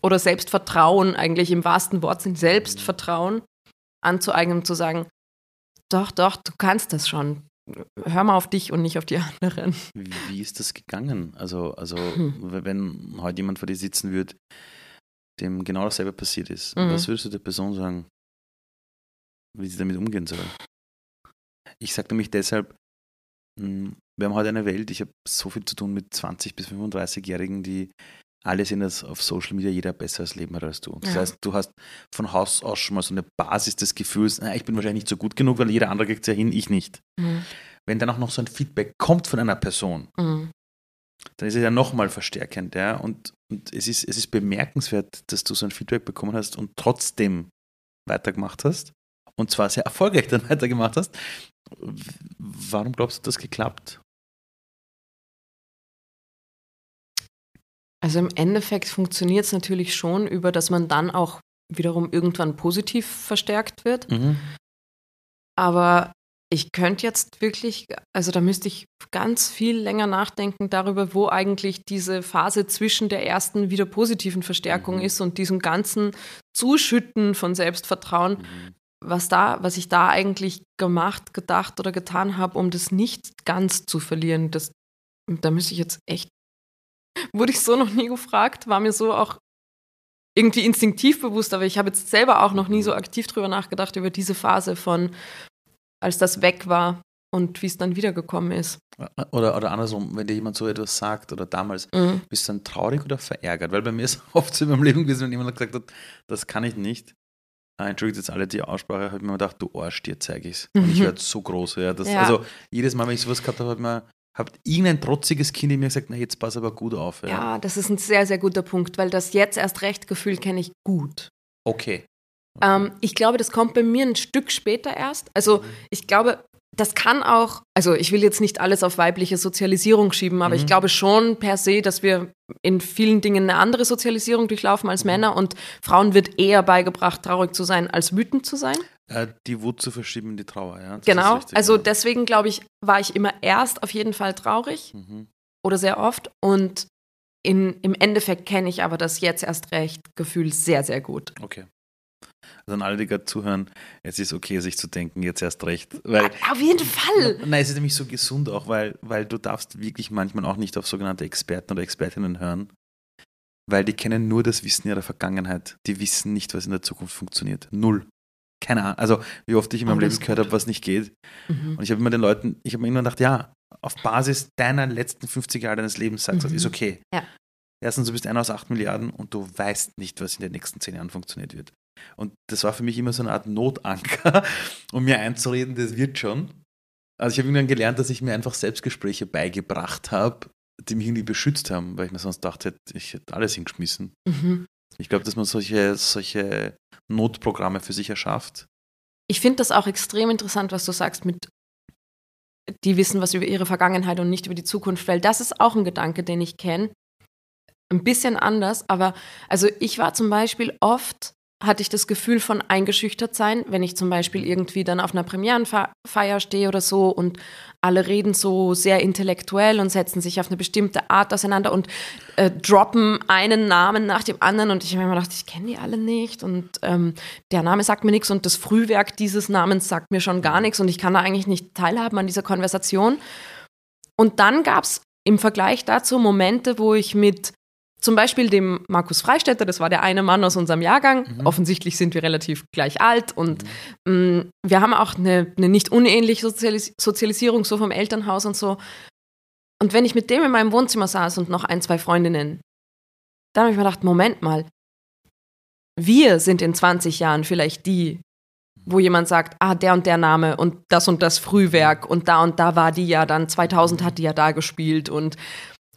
oder Selbstvertrauen, eigentlich im wahrsten Wortsinn Selbstvertrauen anzueignen, zu sagen, doch, doch, du kannst das schon. Hör mal auf dich und nicht auf die *laughs* anderen. Wie ist das gegangen? Also, also hm. wenn heute jemand vor dir sitzen würde, dem genau dasselbe passiert ist, mhm. was würdest du der Person sagen, wie sie damit umgehen soll? Ich sage nämlich deshalb, wir haben heute eine Welt, ich habe so viel zu tun mit 20- bis 35-Jährigen, die alle sehen, dass auf Social Media jeder besseres Leben hat als du. Das ja. heißt, du hast von Haus aus schon mal so eine Basis des Gefühls, na, ich bin wahrscheinlich nicht so gut genug, weil jeder andere kriegt es ja hin, ich nicht. Mhm. Wenn dann auch noch so ein Feedback kommt von einer Person, mhm. dann ist es ja nochmal verstärkend. Ja? Und, und es, ist, es ist bemerkenswert, dass du so ein Feedback bekommen hast und trotzdem weitergemacht hast. Und zwar sehr erfolgreich dann *laughs* weitergemacht hast. Warum glaubst du, das geklappt? Also im Endeffekt funktioniert es natürlich schon über, dass man dann auch wiederum irgendwann positiv verstärkt wird. Mhm. Aber ich könnte jetzt wirklich, also da müsste ich ganz viel länger nachdenken darüber, wo eigentlich diese Phase zwischen der ersten wieder positiven Verstärkung mhm. ist und diesem ganzen Zuschütten von Selbstvertrauen, mhm. Was da, was ich da eigentlich gemacht, gedacht oder getan habe, um das nicht ganz zu verlieren. Das, da müsste ich jetzt echt *laughs* Wurde ich so noch nie gefragt, war mir so auch irgendwie instinktiv bewusst, aber ich habe jetzt selber auch noch nie so aktiv drüber nachgedacht, über diese Phase von, als das weg war und wie es dann wiedergekommen ist. Oder, oder andersrum, wenn dir jemand so etwas sagt oder damals, mhm. bist du dann traurig oder verärgert? Weil bei mir ist *laughs* oft so in meinem Leben gewesen, wenn jemand gesagt hat, das kann ich nicht. Entschuldigt jetzt alle die Aussprache, habe ich mir gedacht, du Arsch, dir zeige ich es. Und ich werde so groß. Ja, das, ja. Also jedes Mal, wenn ich sowas gehabt habe, habe ich mir Habt irgendein trotziges Kind in mir gesagt, na jetzt pass aber gut auf. Ja. ja, das ist ein sehr, sehr guter Punkt, weil das jetzt erst recht Gefühl kenne ich gut. Okay. okay. Ähm, ich glaube, das kommt bei mir ein Stück später erst. Also mhm. ich glaube, das kann auch, also ich will jetzt nicht alles auf weibliche Sozialisierung schieben, aber mhm. ich glaube schon per se, dass wir in vielen Dingen eine andere Sozialisierung durchlaufen als mhm. Männer und Frauen wird eher beigebracht, traurig zu sein, als wütend zu sein. Äh, die Wut zu verschieben die Trauer, ja. Das genau, richtig, also ja. deswegen glaube ich, war ich immer erst auf jeden Fall traurig mhm. oder sehr oft und in, im Endeffekt kenne ich aber das jetzt erst recht Gefühl sehr, sehr gut. Okay. Also an alle, die gerade zuhören, es ist okay, sich zu denken, jetzt erst recht. Weil, Auf jeden Fall! Nein, es ist nämlich so gesund auch, weil, weil du darfst wirklich manchmal auch nicht auf sogenannte Experten oder Expertinnen hören, weil die kennen nur das Wissen ihrer Vergangenheit. Die wissen nicht, was in der Zukunft funktioniert. Null. Keine Ahnung. Also, wie oft ich in meinem oh, Leben gehört habe, was nicht geht. Mhm. Und ich habe immer den Leuten, ich habe mir immer gedacht, ja, auf Basis deiner letzten 50 Jahre deines Lebens sagst du, mhm. ist okay. Ja. Erstens, du bist einer aus 8 Milliarden und du weißt nicht, was in den nächsten 10 Jahren funktioniert wird. Und das war für mich immer so eine Art Notanker, *laughs* um mir einzureden, das wird schon. Also ich habe irgendwann gelernt, dass ich mir einfach Selbstgespräche beigebracht habe, die mich irgendwie beschützt haben, weil ich mir sonst dachte, ich hätte alles hingeschmissen. Mhm. Ich glaube, dass man solche, solche Notprogramme für sich erschafft. Ich finde das auch extrem interessant, was du sagst mit, die wissen was über ihre Vergangenheit und nicht über die Zukunft, weil das ist auch ein Gedanke, den ich kenne. Ein bisschen anders, aber also ich war zum Beispiel oft hatte ich das Gefühl von eingeschüchtert sein, wenn ich zum Beispiel irgendwie dann auf einer Premierenfeier stehe oder so und alle reden so sehr intellektuell und setzen sich auf eine bestimmte Art auseinander und äh, droppen einen Namen nach dem anderen und ich habe mir immer gedacht, ich kenne die alle nicht und ähm, der Name sagt mir nichts und das Frühwerk dieses Namens sagt mir schon gar nichts und ich kann da eigentlich nicht teilhaben an dieser Konversation. Und dann gab es im Vergleich dazu Momente, wo ich mit zum Beispiel dem Markus Freistetter, das war der eine Mann aus unserem Jahrgang. Mhm. Offensichtlich sind wir relativ gleich alt und mhm. mh, mm, wir haben auch eine, eine nicht unähnliche Sozialis Sozialisierung so vom Elternhaus und so. Und wenn ich mit dem in meinem Wohnzimmer saß und noch ein, zwei Freundinnen, dann habe ich mir gedacht, Moment mal, wir sind in 20 Jahren vielleicht die, wo jemand sagt, ah, der und der Name und das und das Frühwerk und da und da war die ja dann, 2000 hat die ja da gespielt und,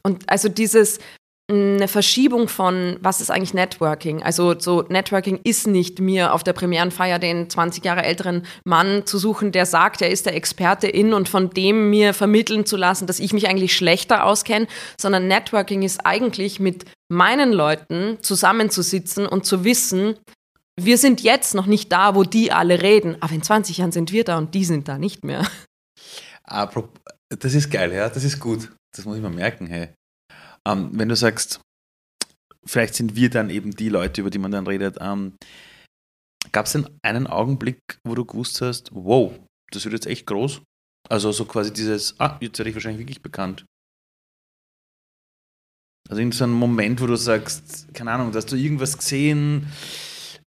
und also dieses, eine Verschiebung von, was ist eigentlich Networking? Also so Networking ist nicht mir auf der Premierenfeier den 20 Jahre älteren Mann zu suchen, der sagt, er ist der Experte in und von dem mir vermitteln zu lassen, dass ich mich eigentlich schlechter auskenne, sondern Networking ist eigentlich mit meinen Leuten zusammenzusitzen und zu wissen, wir sind jetzt noch nicht da, wo die alle reden, aber in 20 Jahren sind wir da und die sind da nicht mehr. Das ist geil, ja, das ist gut. Das muss ich mal merken, hey. Ähm, wenn du sagst, vielleicht sind wir dann eben die Leute, über die man dann redet. Ähm, Gab es denn einen Augenblick, wo du gewusst hast, wow, das wird jetzt echt groß? Also so quasi dieses, ah, jetzt werde ich wahrscheinlich wirklich bekannt. Also in so einem Moment, wo du sagst, keine Ahnung, hast du irgendwas gesehen,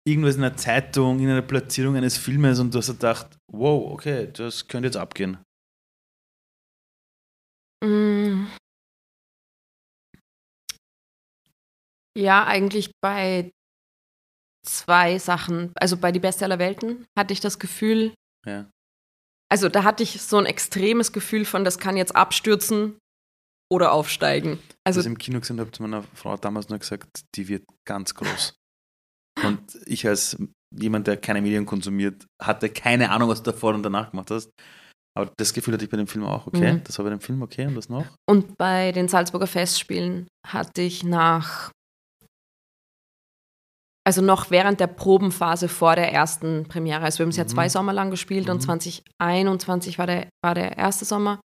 irgendwas in einer Zeitung, in einer Platzierung eines Filmes und du hast gedacht, wow, okay, das könnte jetzt abgehen. Mm. Ja, eigentlich bei zwei Sachen. Also bei Die Beste aller Welten hatte ich das Gefühl, Ja. also da hatte ich so ein extremes Gefühl von, das kann jetzt abstürzen oder aufsteigen. Also Also ich im Kino gesehen habe zu meiner Frau damals nur gesagt, die wird ganz groß. Und ich als jemand, der keine Medien konsumiert, hatte keine Ahnung, was du davor und danach gemacht hast. Aber das Gefühl hatte ich bei dem Film auch, okay. Mhm. Das war bei dem Film okay und was noch? Und bei den Salzburger Festspielen hatte ich nach, also noch während der Probenphase vor der ersten Premiere, also wir haben es ja Mhm. zwei Sommer lang gespielt und Mhm. 2021 war der, war der erste Sommer.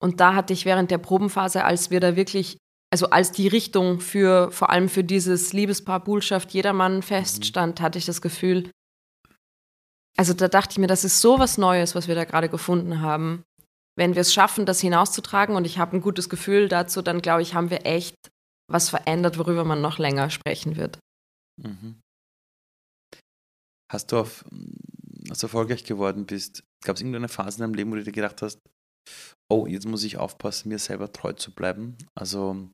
Und da hatte ich während der Probenphase, als wir da wirklich, also als die Richtung für, vor allem für dieses Liebespaar Bullschaft jedermann feststand, hatte ich das Gefühl, also da dachte ich mir, das ist so was Neues, was wir da gerade gefunden haben. Wenn wir es schaffen, das hinauszutragen und ich habe ein gutes Gefühl dazu, dann glaube ich, haben wir echt was verändert, worüber man noch länger sprechen wird. Mhm. Hast du auf, als du erfolgreich geworden bist, gab es irgendeine Phase in deinem Leben, wo du dir gedacht hast, oh, jetzt muss ich aufpassen, mir selber treu zu bleiben? Also,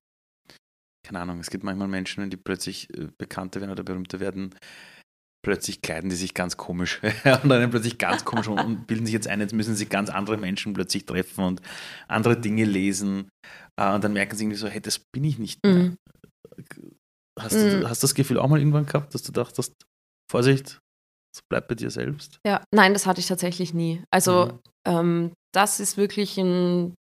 keine Ahnung, es gibt manchmal Menschen, wenn die plötzlich äh, bekannter werden oder berühmter werden, plötzlich kleiden die sich ganz komisch *laughs* und dann plötzlich ganz komisch und, bilden sich jetzt ein, jetzt müssen sie ganz andere Menschen plötzlich treffen und andere Dinge lesen äh, und dann merken sie irgendwie so, hey, das bin ich nicht mehr. Mhm. Hast, du, Mhm. hast du das Gefühl auch mal irgendwann gehabt, dass du dachtest, Vorsicht, es bleibt bei dir selbst? Ja, nein, das hatte ich tatsächlich nie. Also Mhm. ähm, das ist wirklich ein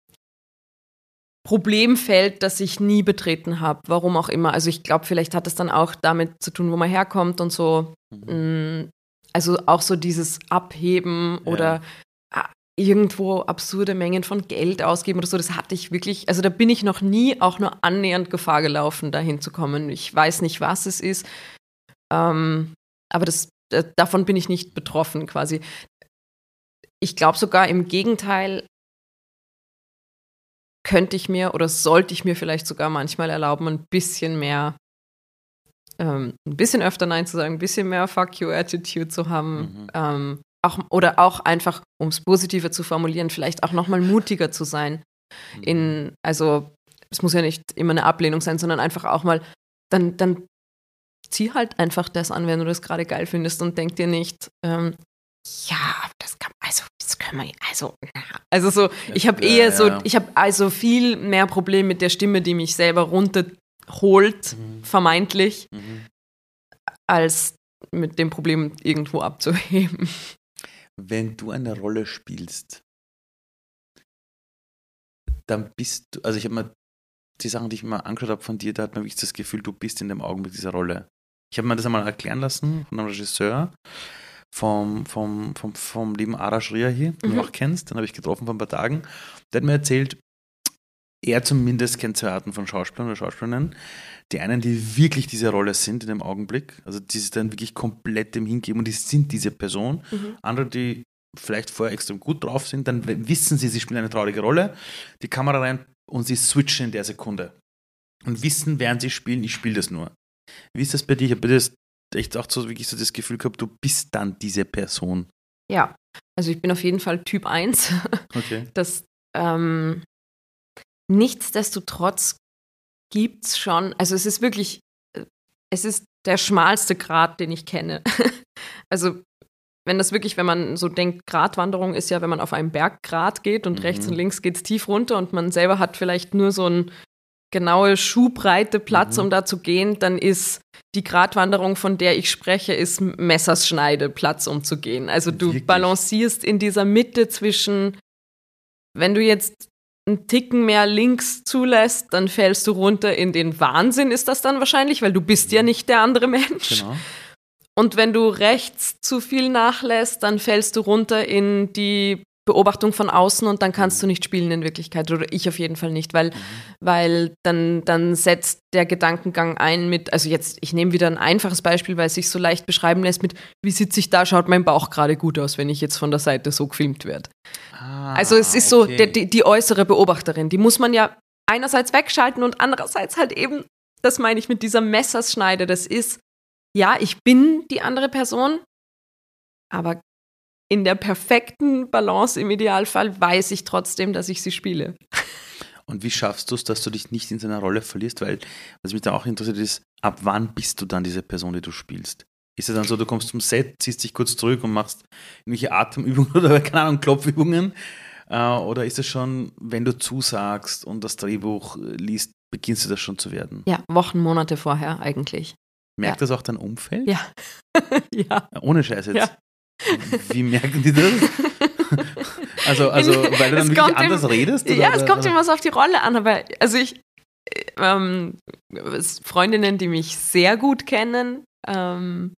Problemfeld, das ich nie betreten habe, warum auch immer. Also ich glaube, vielleicht hat es dann auch damit zu tun, wo man herkommt und so. Mhm. Mm, Also auch so dieses Abheben Ja. oder irgendwo absurde Mengen von Geld ausgeben oder so, das hatte ich wirklich, also da bin ich noch nie auch nur annähernd Gefahr gelaufen, dahin zu kommen. Ich weiß nicht, was es ist, ähm, aber das, äh, davon bin ich nicht betroffen quasi. Ich glaube sogar im Gegenteil, könnte ich mir oder sollte ich mir vielleicht sogar manchmal erlauben, ein bisschen mehr, ähm, ein bisschen öfter Nein zu sagen, ein bisschen mehr Fuck you Attitude zu haben. Mhm. Ähm, auch, oder auch einfach, um es positiver zu formulieren, vielleicht auch nochmal mutiger zu sein. Mhm. In, also es muss ja nicht immer eine Ablehnung sein, sondern einfach auch mal, dann, dann zieh halt einfach das an, wenn du das gerade geil findest und denk dir nicht, ähm, ja, das kann, also, das können wir, also, also so, ich habe eher ja, so, ich habe also viel mehr Problem mit der Stimme, die mich selber runterholt, Mhm. vermeintlich, Mhm. als mit dem Problem irgendwo abzuheben. Wenn du eine Rolle spielst, dann bist du, also ich habe mir die Sachen, die ich mir angeschaut habe von dir, da hat man wirklich das Gefühl, du bist in dem Augenblick dieser Rolle. Ich habe mir das einmal erklären lassen von einem Regisseur, vom, vom, vom, vom lieben Arash Riahi, den Mhm. du auch kennst, den habe ich getroffen vor ein paar Tagen. Der hat mir erzählt, er zumindest kennt zwei Arten von Schauspielern oder Schauspielerinnen. Die einen, die wirklich diese Rolle sind in dem Augenblick, also die sich dann wirklich komplett dem hingeben und die sind diese Person. Mhm. Andere, die vielleicht vorher extrem gut drauf sind, dann wissen sie, sie spielen eine traurige Rolle, die Kamera rein und sie switchen in der Sekunde. Und wissen, während sie spielen, ich spiele das nur. Wie ist das bei dir? Ich habe das echt auch so wirklich so das Gefühl gehabt, du bist dann diese Person. Ja, also ich bin auf jeden Fall Typ 1. Okay. *laughs* Das ähm, nichtsdestotrotz gibt es schon, also es ist wirklich, äh, es ist der schmalste Grat, den ich kenne. *laughs* also wenn das wirklich, wenn man so denkt, Gratwanderung ist ja, wenn man auf einem Berggrat geht und Mhm. rechts und links geht es tief runter und man selber hat vielleicht nur so ein genaue Schuhbreite Platz, Mhm. um da zu gehen, dann ist die Gratwanderung, von der ich spreche, ist Messerschneide Platz, um zu gehen. Also du Wirklich? balancierst in dieser Mitte zwischen, wenn du jetzt einen Ticken mehr links zulässt, dann fällst du runter in den Wahnsinn, ist das dann wahrscheinlich, weil du bist ja nicht der andere Mensch. Genau. Und wenn du rechts zu viel nachlässt, dann fällst du runter in die Beobachtung von außen und dann kannst du nicht spielen in Wirklichkeit oder ich auf jeden Fall nicht, weil, mhm. weil dann, dann setzt der Gedankengang ein mit, also jetzt, ich nehme wieder ein einfaches Beispiel, weil es sich so leicht beschreiben lässt mit, wie sitze ich da, schaut mein Bauch gerade gut aus, wenn ich jetzt von der Seite so gefilmt werde. Ah, also es ist okay. so der, die, die äußere Beobachterin, die muss man ja einerseits wegschalten und andererseits halt eben, das meine ich mit dieser Messerschneide, das ist, ja, ich bin die andere Person, aber in der perfekten Balance im Idealfall weiß ich trotzdem, dass ich sie spiele. Und wie schaffst du es, dass du dich nicht in seiner Rolle verlierst? Weil, was mich da auch interessiert ist, ab wann bist du dann diese Person, die du spielst? Ist es dann so, du kommst zum Set, ziehst dich kurz zurück und machst irgendwelche Atemübungen *laughs* oder, keine Ahnung, Klopfübungen? Äh, oder ist es schon, wenn du zusagst und das Drehbuch liest, beginnst du das schon zu werden? Ja, Wochen, Monate vorher eigentlich. Merkt ja. das auch dein Umfeld? Ja. *laughs* ja. Ohne Scheiß jetzt. Ja. Wie merken die das? *laughs* also, also weil du dann wirklich anders im, redest? Oder? Ja, es kommt immer so auf die Rolle an, aber also ich, ähm, Freundinnen, die mich sehr gut kennen, ähm,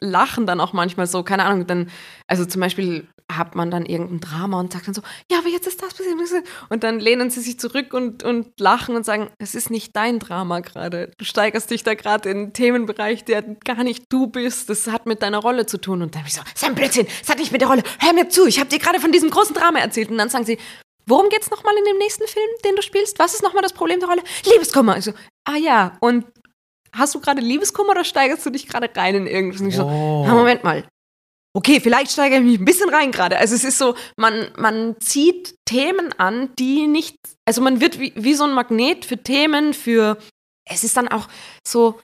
lachen dann auch manchmal so, keine Ahnung, dann, also zum Beispiel hat man dann irgendein Drama und sagt dann so, ja, aber jetzt ist das passiert. Und dann lehnen sie sich zurück und, und lachen und sagen, es ist nicht dein Drama gerade. Du steigerst dich da gerade in einen Themenbereich, der gar nicht du bist. Das hat mit deiner Rolle zu tun. Und dann bin ich so, ein Blödsinn, das hat nicht mit der Rolle. Hör mir zu, ich habe dir gerade von diesem großen Drama erzählt. Und dann sagen sie, worum geht's nochmal in dem nächsten Film, den du spielst? Was ist nochmal das Problem der Rolle? Liebeskummer. Ich so, ah ja, und hast du gerade Liebeskummer oder steigerst du dich gerade rein in irgendwas? Und ich so, oh. na, Moment mal, okay, vielleicht steige ich mich ein bisschen rein gerade. Also es ist so, man, man zieht Themen an, die nicht, also man wird wie, wie so ein Magnet für Themen, für, es ist dann auch so,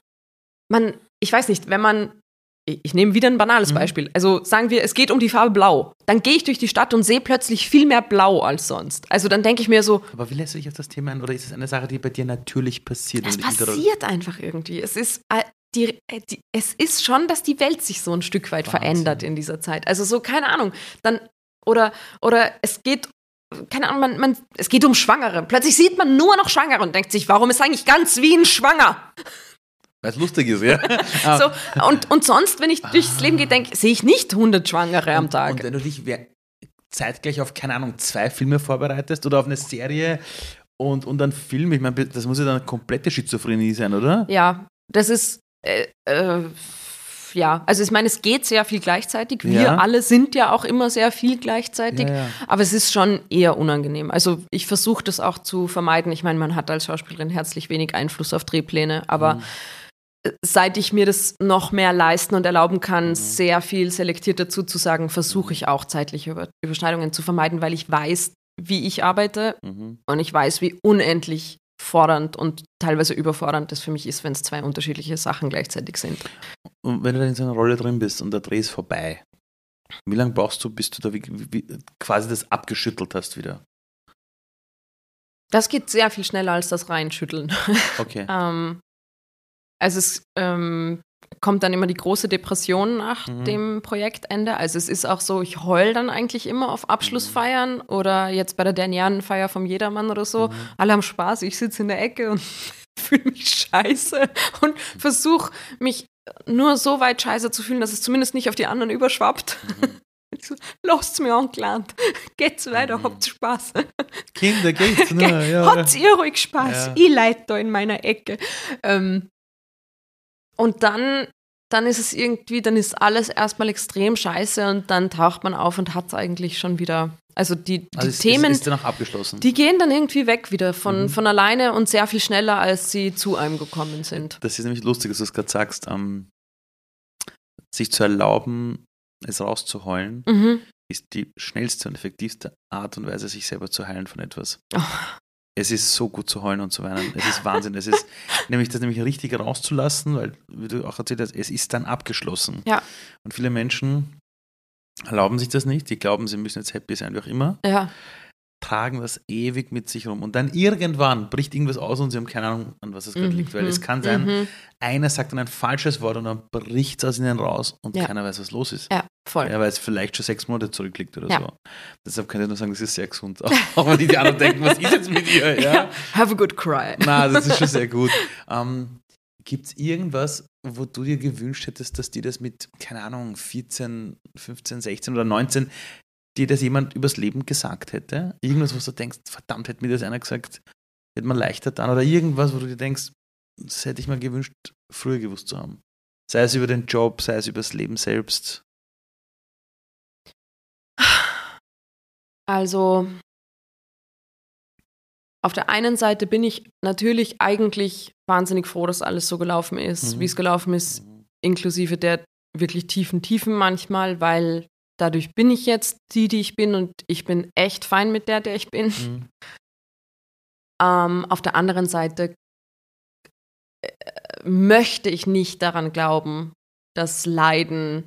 man, ich weiß nicht, wenn man, ich nehme wieder ein banales mhm. Beispiel. Also sagen wir, es geht um die Farbe Blau. Dann gehe ich durch die Stadt und sehe plötzlich viel mehr Blau als sonst. Also dann denke ich mir so. Aber wie lässt du dich auf das Thema ein? Oder ist es eine Sache, die bei dir natürlich passiert? Es passiert einfach irgendwie. Es ist, äh, die, äh, die, es ist schon, dass die Welt sich so ein Stück weit Wahnsinn. verändert in dieser Zeit. Also so, keine Ahnung. Dann, oder, oder es geht, keine Ahnung, man, man, es geht um Schwangere. Plötzlich sieht man nur noch Schwangere und denkt sich, warum ist eigentlich ganz Wien schwanger? Weil es lustig ist, ja. *laughs* so, und, und sonst, wenn ich durchs Leben gehe, denke, sehe ich nicht 100 Schwangere am Tag. Und wenn du dich zeitgleich auf, keine Ahnung, zwei Filme vorbereitest oder auf eine Serie und, und einen Film, ich meine, das muss ja dann eine komplette Schizophrenie sein, oder? Ja, das ist, äh, äh, ja, also ich meine, es geht sehr viel gleichzeitig. Wir ja. alle sind ja auch immer sehr viel gleichzeitig, ja, ja. aber es ist schon eher unangenehm. Also ich versuche das auch zu vermeiden. Ich meine, man hat als Schauspielerin herzlich wenig Einfluss auf Drehpläne, aber mhm. seit ich mir das noch mehr leisten und erlauben kann, mhm. sehr viel selektiert dazu zu sagen, versuche ich auch zeitliche Überschneidungen zu vermeiden, weil ich weiß, wie ich arbeite mhm. und ich weiß, wie unendlich fordernd und teilweise überfordernd das für mich ist, wenn es zwei unterschiedliche Sachen gleichzeitig sind. Und wenn du dann in so einer Rolle drin bist und der Dreh ist vorbei, wie lange brauchst du, bis du da wie, wie, quasi das abgeschüttelt hast wieder? Das geht sehr viel schneller als das Reinschütteln. Okay. *laughs* ähm, also es ähm, kommt dann immer die große Depression nach mhm. dem Projektende. Also es ist auch so, ich heul dann eigentlich immer auf Abschlussfeiern oder jetzt bei der Dernianenfeier vom Jedermann oder so. Mhm. Alle haben Spaß, ich sitze in der Ecke und *laughs* fühle mich scheiße und versuche mich nur so weit scheiße zu fühlen, dass es zumindest nicht auf die anderen überschwappt. Mhm. *laughs* Lasst mir angelernt. *laughs* Geht's weiter, mhm. habt Spaß. Kinder, geht's nur. Ja, habt ihr ruhig Spaß. Ja. Ich leite da in meiner Ecke. Ähm, und dann, dann ist es irgendwie, dann ist alles erstmal extrem scheiße und dann taucht man auf und hat es eigentlich schon wieder. Also die, die also Themen, ist, ist die gehen dann irgendwie weg wieder von, mhm. von alleine und sehr viel schneller, als sie zu einem gekommen sind. Das ist nämlich lustig, dass du es gerade sagst, ähm, sich zu erlauben, es rauszuheulen, mhm. ist die schnellste und effektivste Art und Weise, sich selber zu heilen von etwas. Oh es ist so gut zu heulen und zu weinen. Es ist Wahnsinn. Es ist *laughs* nämlich das nämlich richtig rauszulassen, weil, wie du auch erzählt hast, es ist dann abgeschlossen. Ja. Und viele Menschen erlauben sich das nicht. Die glauben, sie müssen jetzt happy sein, wie auch immer. Ja tragen das ewig mit sich rum. Und dann irgendwann bricht irgendwas aus und sie haben keine Ahnung, an was es gerade mhm. liegt. Weil es kann sein, mhm. einer sagt dann ein falsches Wort und dann bricht es aus ihnen raus und ja. keiner weiß, was los ist. Ja, voll. Ja, weil es vielleicht schon sechs Monate zurückliegt oder ja. so. Deshalb kann ich nur sagen, das ist sehr gesund. *laughs* Auch, wenn die, die anderen denken, was ist jetzt mit ihr? Ja? Have a good cry. *laughs* Na, das ist schon *laughs* sehr gut. Ähm, Gibt es irgendwas, wo du dir gewünscht hättest, dass die das mit, keine Ahnung, 14, 15, 16 oder 19 dir das jemand übers Leben gesagt hätte? Irgendwas, was du denkst, verdammt, hätte mir das einer gesagt, hätte man leichter dann. Oder irgendwas, wo du dir denkst, das hätte ich mir gewünscht, früher gewusst zu haben. Sei es über den Job, sei es über das Leben selbst. Also, auf der einen Seite bin ich natürlich eigentlich wahnsinnig froh, dass alles so gelaufen ist, Mhm. wie es gelaufen ist, inklusive der wirklich tiefen Tiefen manchmal, weil dadurch bin ich jetzt die, die ich bin und ich bin echt fein mit der, der ich bin. Mhm. Ähm, auf der anderen Seite äh, möchte ich nicht daran glauben, dass Leiden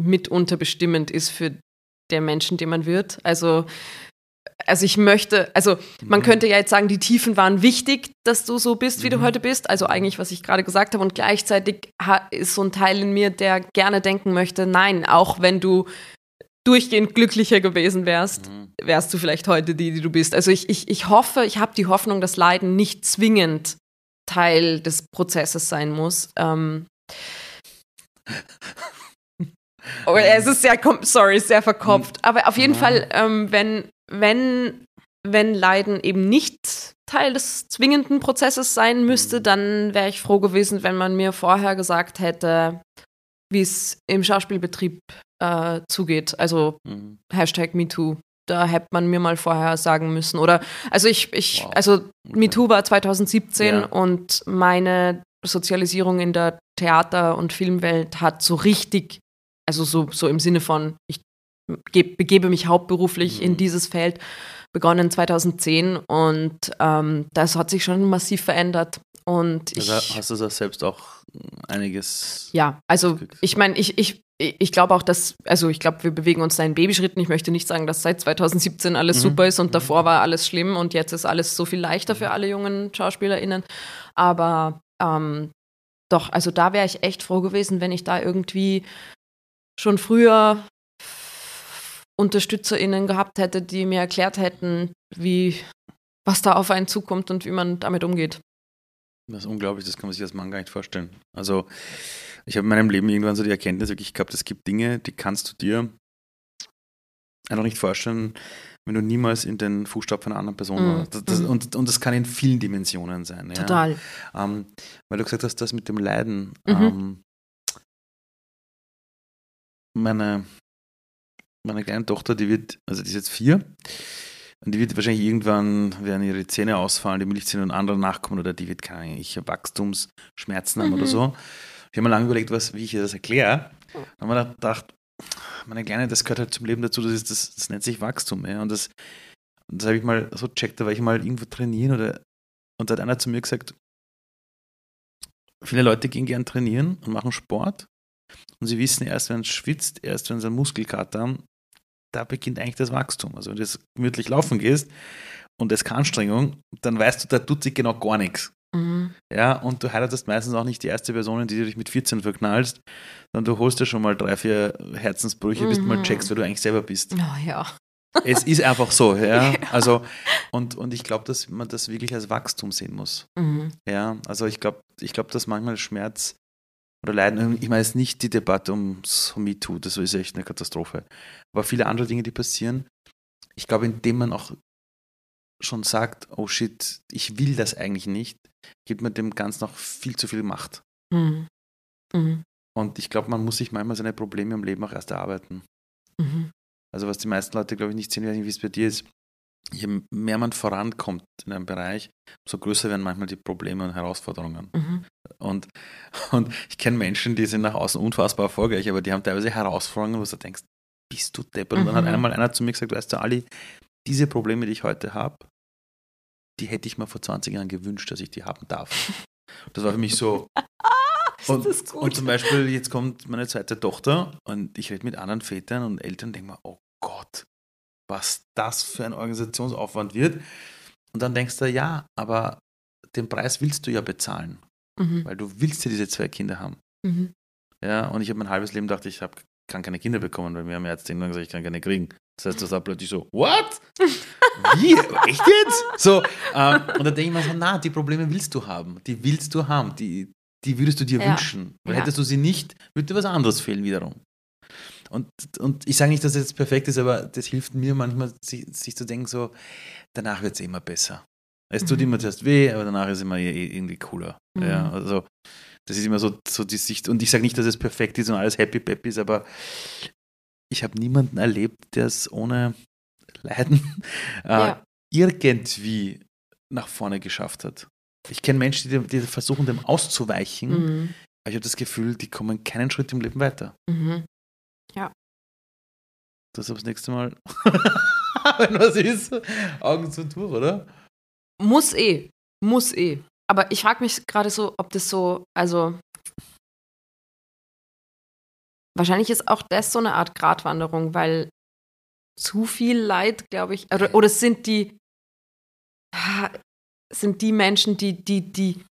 mitunter bestimmend ist für der Menschen, den man wird. Also, also ich möchte, also man Mhm. könnte ja jetzt sagen, die Tiefen waren wichtig, dass du so bist, wie du Mhm. heute bist. Also eigentlich, was ich gerade gesagt habe. Und gleichzeitig ist so ein Teil in mir, der gerne denken möchte, nein, auch wenn du durchgehend glücklicher gewesen wärst, Mhm. wärst du vielleicht heute die, die du bist. Also ich, ich, ich hoffe, ich habe die Hoffnung, dass Leiden nicht zwingend Teil des Prozesses sein muss. Ähm, oh, es ist sehr, sorry, sehr verkopft. Aber auf jeden Ja. Fall, ähm, wenn, wenn, wenn Leiden eben nicht Teil des zwingenden Prozesses sein müsste, Mhm. dann wäre ich froh gewesen, wenn man mir vorher gesagt hätte, wie es im Schauspielbetrieb äh, zugeht. Also Mhm. Hashtag MeToo. Da hätte man mir mal vorher sagen müssen. Oder also ich, ich, Wow. also Okay. MeToo war 2017 Ja. und meine Sozialisierung in der Theater- und Filmwelt hat so richtig, also so, so im Sinne von, ich ge- begebe mich hauptberuflich Mhm. in dieses Feld, begonnen 2010 und ähm, das hat sich schon massiv verändert. Und ich, Also hast du da selbst auch einiges. ja, also ich meine, ich, ich, ich glaube auch, dass, also ich glaube, wir bewegen uns da in Babyschritten. Ich möchte nicht sagen, dass seit 2017 alles Mhm. super ist und Mhm. davor war alles schlimm und jetzt ist alles so viel leichter für alle jungen SchauspielerInnen. Aber ähm, doch, also da wäre ich echt froh gewesen, wenn ich da irgendwie schon früher UnterstützerInnen gehabt hätte, die mir erklärt hätten, wie, was da auf einen zukommt und wie man damit umgeht. Das ist unglaublich, das kann man sich als Mann gar nicht vorstellen. Also, ich habe in meinem Leben irgendwann so die Erkenntnis, wirklich, ich glaube, es gibt Dinge, die kannst du dir einfach nicht vorstellen, wenn du niemals in den Fußstapfen einer anderen Person Mhm. warst. Das, das, Mhm. und, und das kann in vielen Dimensionen sein. Ja? Total. Ähm, weil du gesagt hast, das mit dem Leiden. Mhm. Ähm, meine, meine kleine Tochter, die wird, also die ist jetzt vier, und die wird wahrscheinlich irgendwann, werden ihre Zähne ausfallen, die Milchzähne und andere nachkommen, oder die wird keine ich, Wachstumsschmerzen haben Mhm. oder so. Ich habe mir lange überlegt, was, wie ich ihr das erkläre. Dann habe ich gedacht, meine Kleine, das gehört halt zum Leben dazu, das, ist, das, das nennt sich Wachstum. Ja? Und das, und das habe ich mal so checkt, da war ich mal irgendwo trainieren oder und da hat einer zu mir gesagt, viele Leute gehen gern trainieren und machen Sport und sie wissen erst, wenn es schwitzt, erst wenn sie einen Muskelkater haben, da beginnt eigentlich das Wachstum. Also wenn du jetzt gemütlich laufen gehst und es keine Anstrengung, dann weißt du, da tut sich genau gar nichts. Mhm. Ja, und du heiratest meistens auch nicht die erste Person, in die du dich mit 14 verknallst, sondern du holst dir schon mal drei, vier Herzensbrüche, bis du mal Mhm. checkst, wer du eigentlich selber bist. Oh, ja. *laughs* es ist einfach so, ja. Ja. Also, und, und ich glaube, dass man das wirklich als Wachstum sehen muss. Mhm. Ja, also ich glaube, ich glaube, dass manchmal Schmerz oder Leiden, ich meine jetzt nicht die Debatte ums MeToo, das ist echt eine Katastrophe, aber viele andere Dinge, die passieren, ich glaube, indem man auch schon sagt, oh shit, ich will das eigentlich nicht, gibt man dem Ganzen noch viel zu viel Macht. Mhm. Mhm. Und ich glaube, man muss sich manchmal seine Probleme im Leben auch erst erarbeiten. Mhm. Also was die meisten Leute, glaube ich, nicht sehen, ich weiß nicht, wie es bei dir ist, je mehr man vorankommt in einem Bereich, umso größer werden manchmal die Probleme und Herausforderungen. Mhm. Und, und ich kenne Menschen, die sind nach außen unfassbar erfolgreich, aber die haben teilweise Herausforderungen, wo du denkst, bist du deppert? Und dann hat Mhm. einmal einer zu mir gesagt, weißt du, Ali, diese Probleme, die ich heute habe, die hätte ich mir vor 20 Jahren gewünscht, dass ich die haben darf. Das war für mich so. *laughs* Und, das gut. und zum Beispiel, jetzt kommt meine zweite Tochter und ich rede mit anderen Vätern und Eltern und denke mir, oh Gott, was das für ein Organisationsaufwand wird. Und dann denkst du, ja, aber den Preis willst du ja bezahlen, Mhm. weil du willst ja diese zwei Kinder haben. Mhm. Ja, und ich habe mein halbes Leben gedacht, ich hab, kann keine Kinder bekommen, weil mir haben Ärzte gesagt, ich kann keine kriegen. Das heißt, das war plötzlich so, what? *laughs* Wie? Echt jetzt? So, ähm, und dann denke ich mir so, na, die Probleme willst du haben. Die willst du haben. Die, die würdest du dir Ja. wünschen. Weil Ja. hättest du sie nicht, würde dir was anderes fehlen wiederum. Und, und ich sage nicht, dass es jetzt perfekt ist, aber das hilft mir manchmal, sich, sich zu denken, so, danach wird es immer besser. Es mhm. tut immer zuerst weh, aber danach ist es immer irgendwie cooler. Mhm. Ja, also das ist immer so, so die Sicht. Und ich sage nicht, dass es perfekt ist und alles happy peppy ist, aber ich habe niemanden erlebt, der es ohne Leiden *laughs* äh, ja. irgendwie nach vorne geschafft hat. Ich kenne Menschen, die, die, versuchen, dem auszuweichen, mhm. aber ich habe das Gefühl, die kommen keinen Schritt im Leben weiter. Mhm. Ja. Das das nächste Mal, *laughs* wenn was ist, Augen zu Tuch, oder? Muss eh. Muss eh. Aber ich frage mich gerade so, ob das so, also wahrscheinlich ist auch das so eine Art Gratwanderung, weil zu viel Leid, glaube ich, oder, oder sind die sind die Menschen, die die die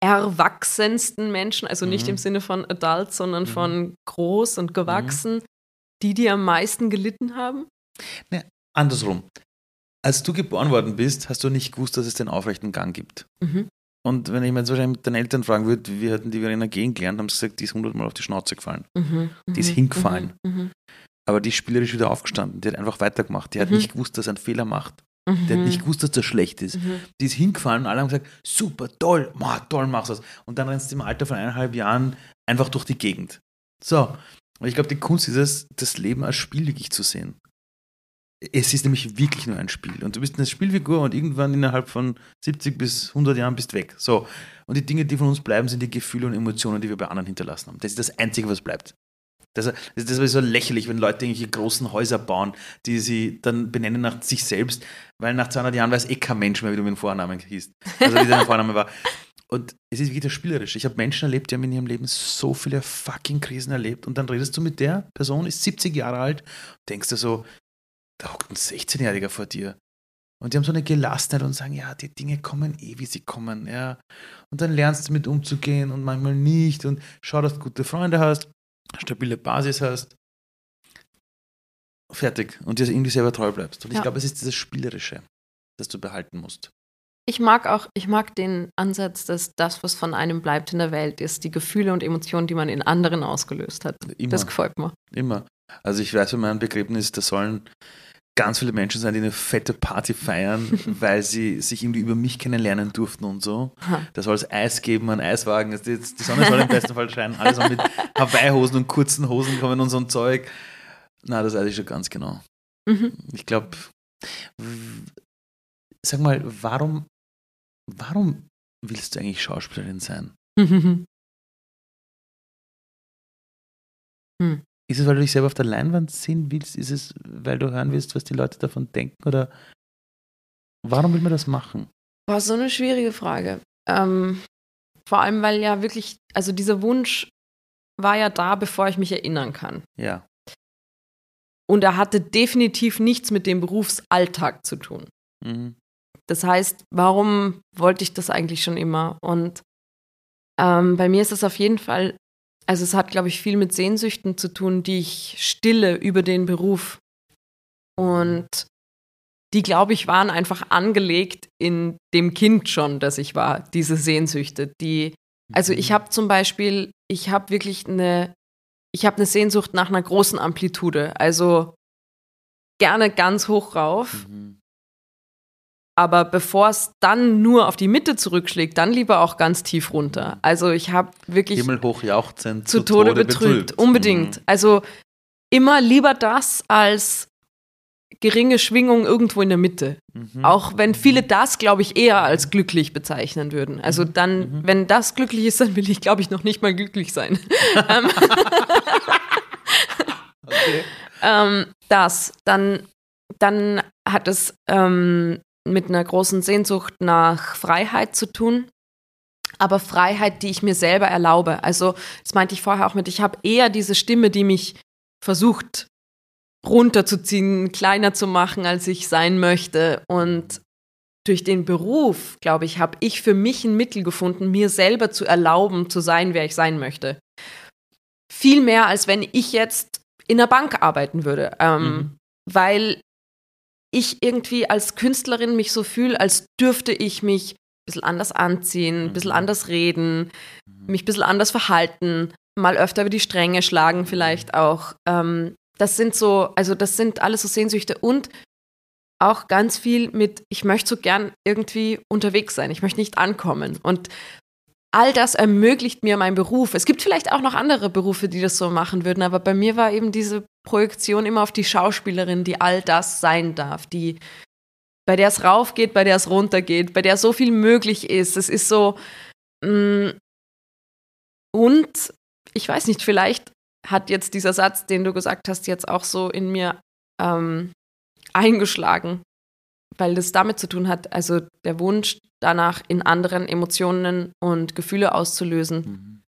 erwachsensten Menschen, also nicht mhm. im Sinne von adult, sondern mhm. von groß und gewachsen, mhm. Die die am meisten gelitten haben? Ne, andersrum als du geboren worden bist, hast du nicht gewusst, dass es den aufrechten Gang gibt. Mhm. Und wenn ich mir jetzt wahrscheinlich mit deinen Eltern fragen würde, wie hätten die Verena gehen gelernt, haben sie gesagt, die ist hundertmal auf die Schnauze gefallen. Mhm. Die ist mhm. hingefallen. Mhm. mhm. Aber die ist spielerisch wieder aufgestanden. Die hat einfach weitergemacht. Die hat mhm. nicht gewusst, dass er einen Fehler macht. Die hat nicht gewusst, dass das schlecht ist. Die ist hingefallen und alle haben gesagt, super, toll, ma, toll machst du das. Und dann rennst du im Alter von eineinhalb Jahren einfach durch die Gegend. So. Und ich glaube, die Kunst ist es, das Leben als Spiel wirklich zu sehen. Es ist nämlich wirklich nur ein Spiel. Und du bist eine Spielfigur und irgendwann innerhalb von 70 bis 100 Jahren bist weg. So. Und die Dinge, die von uns bleiben, sind die Gefühle und Emotionen, die wir bei anderen hinterlassen haben. Das ist das Einzige, was bleibt. Das, das, ist so lächerlich, wenn Leute irgendwelche großen Häuser bauen, die sie dann benennen nach sich selbst, weil nach 200 Jahren weiß eh kein Mensch mehr, wie du mit dem Vornamen hieß. Also wie dein *laughs* Vorname war. Und es ist wieder spielerisch. Ich habe Menschen erlebt, die haben in ihrem Leben so viele fucking Krisen erlebt. Und dann redest du mit der Person, ist 70 Jahre alt, denkst du so, da hockt ein 16-Jähriger vor dir. Und die haben so eine Gelassenheit und sagen, ja, die Dinge kommen eh, wie sie kommen, ja. Und dann lernst du damit umzugehen und manchmal nicht und schau, dass du gute Freunde hast, stabile Basis hast. Fertig. Und dir irgendwie selber treu bleibst. Und ja. ich glaube, es ist dieses Spielerische, das du behalten musst. Ich mag auch, ich mag den Ansatz, dass das, was von einem bleibt in der Welt, ist die Gefühle und Emotionen, die man in anderen ausgelöst hat. Immer. Das gefällt mir. Immer. Also ich weiß, bei meinem Begräbnis, da sollen ganz viele Menschen sein, die eine fette Party feiern, *laughs* weil sie sich irgendwie über mich kennenlernen durften und so. Da soll es Eis geben, ein Eiswagen. Die Sonne soll im besten Fall scheinen. Alle sollen mit *laughs* Hawaii-Hosen und kurzen Hosen kommen und so ein Zeug. Na, das weiß ich schon ganz genau. Mhm. Ich glaube, sag mal, warum, warum willst du eigentlich Schauspielerin sein? *laughs* Hm. Ist es, weil du dich selber auf der Leinwand sehen willst? Ist es, weil du hören willst, was die Leute davon denken? Oder warum will man das machen? War so eine schwierige Frage. Ähm, vor allem, weil ja wirklich, also dieser Wunsch war ja da, bevor ich mich erinnern kann. Ja. Und er hatte definitiv nichts mit dem Berufsalltag zu tun. Mhm. Das heißt, warum wollte ich das eigentlich schon immer? Und ähm, bei mir ist es auf jeden Fall also es hat, glaube ich, viel mit Sehnsüchten zu tun, die ich stille über den Beruf. Und die, glaube ich, waren einfach angelegt in dem Kind schon, das ich war, diese Sehnsüchte. Die, also ich mhm. habe zum Beispiel, ich habe wirklich eine, ich habe eine Sehnsucht nach einer großen Amplitude. Also gerne ganz hoch rauf. Mhm. Aber bevor es dann nur auf die Mitte zurückschlägt, dann lieber auch ganz tief runter. Also ich habe wirklich Himmelhoch jauchzend zu, zu Tode, Tode betrübt. betrübt. Unbedingt. Mhm. Also immer lieber das als geringe Schwingung irgendwo in der Mitte. Mhm. Auch wenn viele das, glaube ich, eher als glücklich bezeichnen würden. Also mhm. dann, mhm. wenn das glücklich ist, dann will ich, glaube ich, noch nicht mal glücklich sein. *laughs* Ähm, okay. *laughs* ähm, das, dann, dann hat es ähm, mit einer großen Sehnsucht nach Freiheit zu tun. Aber Freiheit, die ich mir selber erlaube. Also, das meinte ich vorher auch mit, ich habe eher diese Stimme, die mich versucht runterzuziehen, kleiner zu machen, als ich sein möchte. Und durch den Beruf, glaube ich, habe ich für mich ein Mittel gefunden, mir selber zu erlauben, zu sein, wer ich sein möchte. Viel mehr, als wenn ich jetzt in der Bank arbeiten würde. Ähm, mhm. Weil ich irgendwie als Künstlerin mich so fühle, als dürfte ich mich ein bisschen anders anziehen, ein bisschen mhm. anders reden, mhm. mich ein bisschen anders verhalten, mal öfter über die Stränge schlagen vielleicht auch. Ähm, das sind so, also das sind alles so Sehnsüchte und auch ganz viel mit, ich möchte so gern irgendwie unterwegs sein, ich möchte nicht ankommen. Und all das ermöglicht mir mein Beruf. Es gibt vielleicht auch noch andere Berufe, die das so machen würden, aber bei mir war eben diese Projektion immer auf die Schauspielerin, die all das sein darf, die bei der es raufgeht, bei der es runtergeht, bei der so viel möglich ist. Es ist so mh, mm, und ich weiß nicht, vielleicht hat jetzt dieser Satz, den du gesagt hast, jetzt auch so in mir ähm, eingeschlagen, weil das damit zu tun hat, also der Wunsch danach in anderen Emotionen und Gefühle auszulösen. Mhm.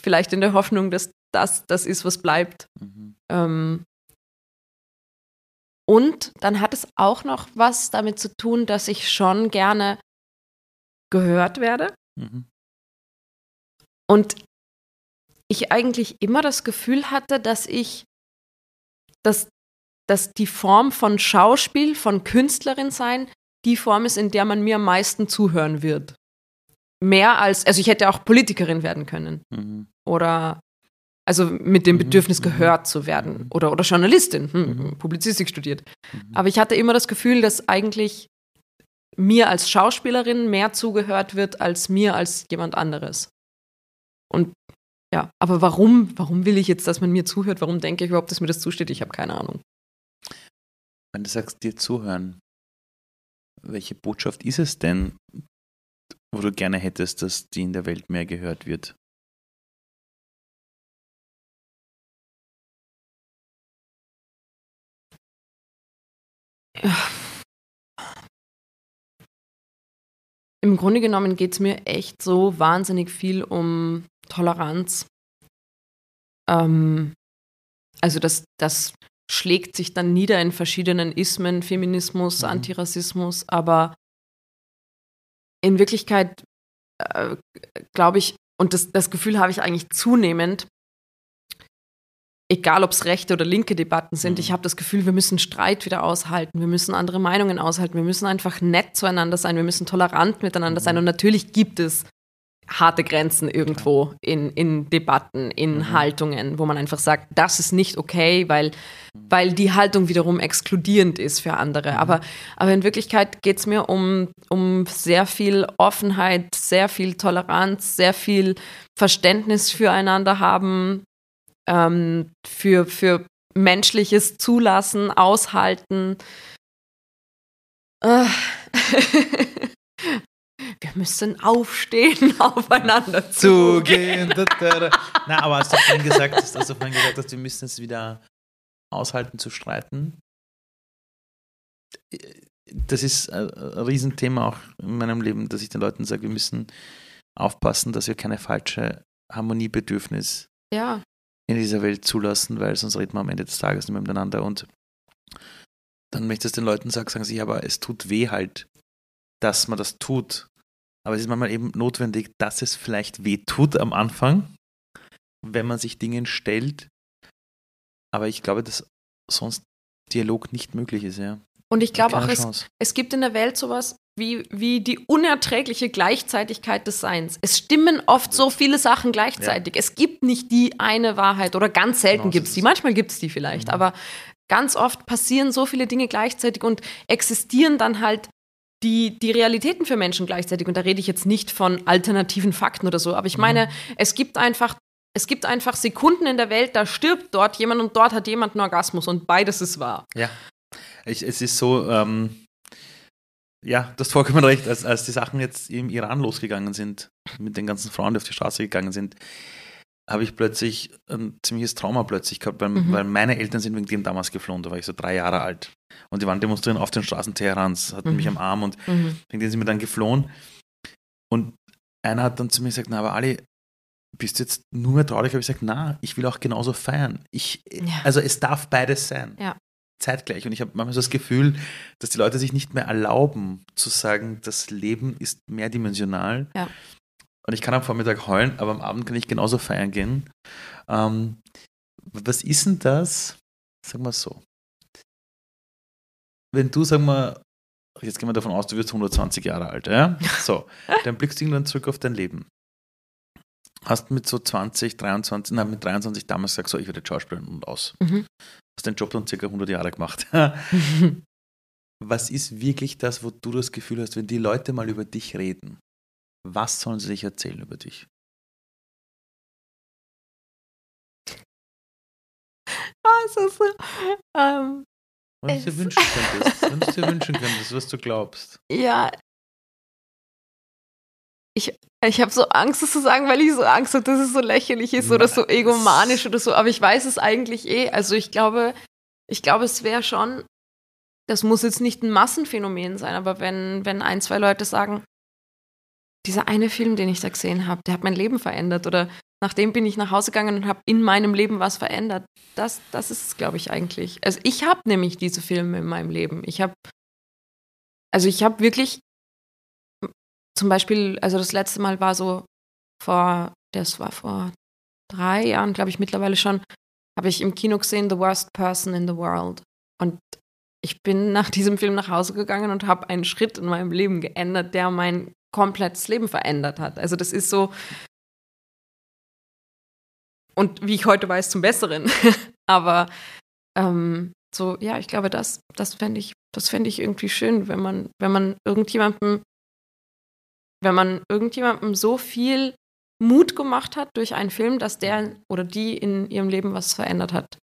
Vielleicht in der Hoffnung, dass das das ist, was bleibt. Mhm. Ähm, und dann hat es auch noch was damit zu tun, dass ich schon gerne gehört werde. Mhm. Und ich eigentlich immer das Gefühl hatte, dass ich, dass, dass die Form von Schauspiel, von Künstlerin sein, die Form ist, in der man mir am meisten zuhören wird. Mehr als, also ich hätte auch Politikerin werden können. Mhm. Oder also mit dem mhm. Bedürfnis mhm. gehört zu werden. Mhm. Oder, oder Journalistin, hm. Publizistik studiert. Aber ich hatte immer das Gefühl, dass eigentlich mir als Schauspielerin mehr zugehört wird als mir als jemand anderes. Und ja, aber warum, warum will ich jetzt, dass man mir zuhört? Warum denke ich überhaupt, dass mir das zusteht? Ich habe keine Ahnung. Wenn du sagst, dir zuhören, welche Botschaft ist es denn, wo du gerne hättest, dass die in der Welt mehr gehört wird? Ja. Im Grunde genommen geht es mir echt so wahnsinnig viel um Toleranz. Ähm, also das, das schlägt sich dann nieder in verschiedenen Ismen, Feminismus, mhm. Antirassismus, aber in Wirklichkeit äh, glaube ich, und das, das Gefühl habe ich eigentlich zunehmend, egal ob es rechte oder linke Debatten sind, mhm. ich habe das Gefühl, wir müssen Streit wieder aushalten, wir müssen andere Meinungen aushalten, wir müssen einfach nett zueinander sein, wir müssen tolerant miteinander mhm. sein. Und natürlich gibt es harte Grenzen irgendwo in, in Debatten, in mhm. Haltungen, wo man einfach sagt, das ist nicht okay, weil, weil die Haltung wiederum exkludierend ist für andere. Mhm. Aber, aber in Wirklichkeit geht es mir um, um sehr viel Offenheit, sehr viel Toleranz, sehr viel Verständnis füreinander haben, ähm, für, für menschliches Zulassen, Aushalten. Äh. *laughs* wir müssen aufstehen, *laughs* aufeinander zugehen. Na, aber hast du vorhin gesagt, hast du vorhin gesagt, dass wir müssen es wieder aushalten zu streiten. Das ist ein Riesenthema auch in meinem Leben, dass ich den Leuten sage, wir müssen aufpassen, dass wir keine falsche Harmoniebedürfnis ja. in dieser Welt zulassen, weil sonst reden wir am Ende des Tages nicht mehr miteinander. Und dann möchte ich den Leuten sagen, sagen sie, aber es tut weh halt, dass man das tut. Aber es ist manchmal eben notwendig, dass es vielleicht weh tut am Anfang, wenn man sich Dingen stellt. Aber ich glaube, dass sonst Dialog nicht möglich ist, ja. Und ich glaube auch, es, es, gibt in der Welt sowas wie, wie die unerträgliche Gleichzeitigkeit des Seins. Es stimmen oft so viele Sachen gleichzeitig. Ja. Es gibt nicht die eine Wahrheit oder ganz selten genau, gibt es die. Manchmal gibt es die vielleicht, mhm. aber ganz oft passieren so viele Dinge gleichzeitig und existieren dann halt die, die Realitäten für Menschen gleichzeitig. Und da rede ich jetzt nicht von alternativen Fakten oder so, aber ich mhm. meine, mhm. es gibt einfach es gibt einfach Sekunden in der Welt, da stirbt dort jemand und dort hat jemand einen Orgasmus und beides ist wahr. Ja, ich, es ist so, ähm, ja, du hast vollkommen recht, als, als die Sachen jetzt im Iran losgegangen sind, mit den ganzen Frauen, die auf die Straße gegangen sind, habe ich plötzlich ein ziemliches Trauma plötzlich gehabt, weil, mhm. weil, meine Eltern sind wegen dem damals geflohen, da war ich so drei Jahre alt. Und die waren demonstrieren auf den Straßen Teherans, hatten mhm. mich am Arm und mhm. wegen dem sind wir dann geflohen. Und einer hat dann zu mir gesagt, na, aber Ali, bist du jetzt nur mehr traurig? Habe ich gesagt, na, ich will auch genauso feiern. Ich, ja. Also es darf beides sein. Ja. Zeitgleich. Und ich habe manchmal so das Gefühl, dass die Leute sich nicht mehr erlauben zu sagen, das Leben ist mehrdimensional. Ja. Und ich kann am Vormittag heulen, aber am Abend kann ich genauso feiern gehen. Ähm, was ist denn das? Sag mal so. Wenn du, sag mal, jetzt gehen wir davon aus, du wirst 120 Jahre alt, ja? *laughs* So, dann blickst du irgendwann zurück auf dein Leben. Hast mit so 20, 23, nein, mit 23 damals gesagt, so, ich werde Schauspielerin und aus. Mhm. Hast den Job dann circa 100 Jahre gemacht. *laughs* Was ist wirklich das, wo du das Gefühl hast, wenn die Leute mal über dich reden? Was sollen sie sich erzählen über dich? Was ist so? Ähm, wenn du dir wünschen könntest, *laughs* wenn du dir wünschen könntest, was du glaubst. Ja. Ich, ich habe so Angst, das zu sagen, weil ich so Angst habe, dass es so lächerlich ist oder so egomanisch oder so. Aber ich weiß es eigentlich eh. Also ich glaube, ich glaube, es wäre schon, das muss jetzt nicht ein Massenphänomen sein, aber wenn, wenn ein, zwei Leute sagen, dieser eine Film, den ich da gesehen habe, der hat mein Leben verändert oder nachdem bin ich nach Hause gegangen und habe in meinem Leben was verändert. Das, das ist es, glaube ich, eigentlich. Also ich habe nämlich diese Filme in meinem Leben. Ich habe, also ich habe wirklich, zum Beispiel, also das letzte Mal war so vor, das war vor drei Jahren, glaube ich, mittlerweile schon, habe ich im Kino gesehen The Worst Person in the World. Und ich bin nach diesem Film nach Hause gegangen und habe einen Schritt in meinem Leben geändert, der mein komplettes Leben verändert hat. Also das ist so, und wie ich heute weiß, zum Besseren. *laughs* Aber ähm, so, ja, ich glaube, das, das fände ich, das ich irgendwie schön, wenn man, wenn man irgendjemandem, wenn man irgendjemandem so viel Mut gemacht hat durch einen Film, dass der oder die in ihrem Leben was verändert hat.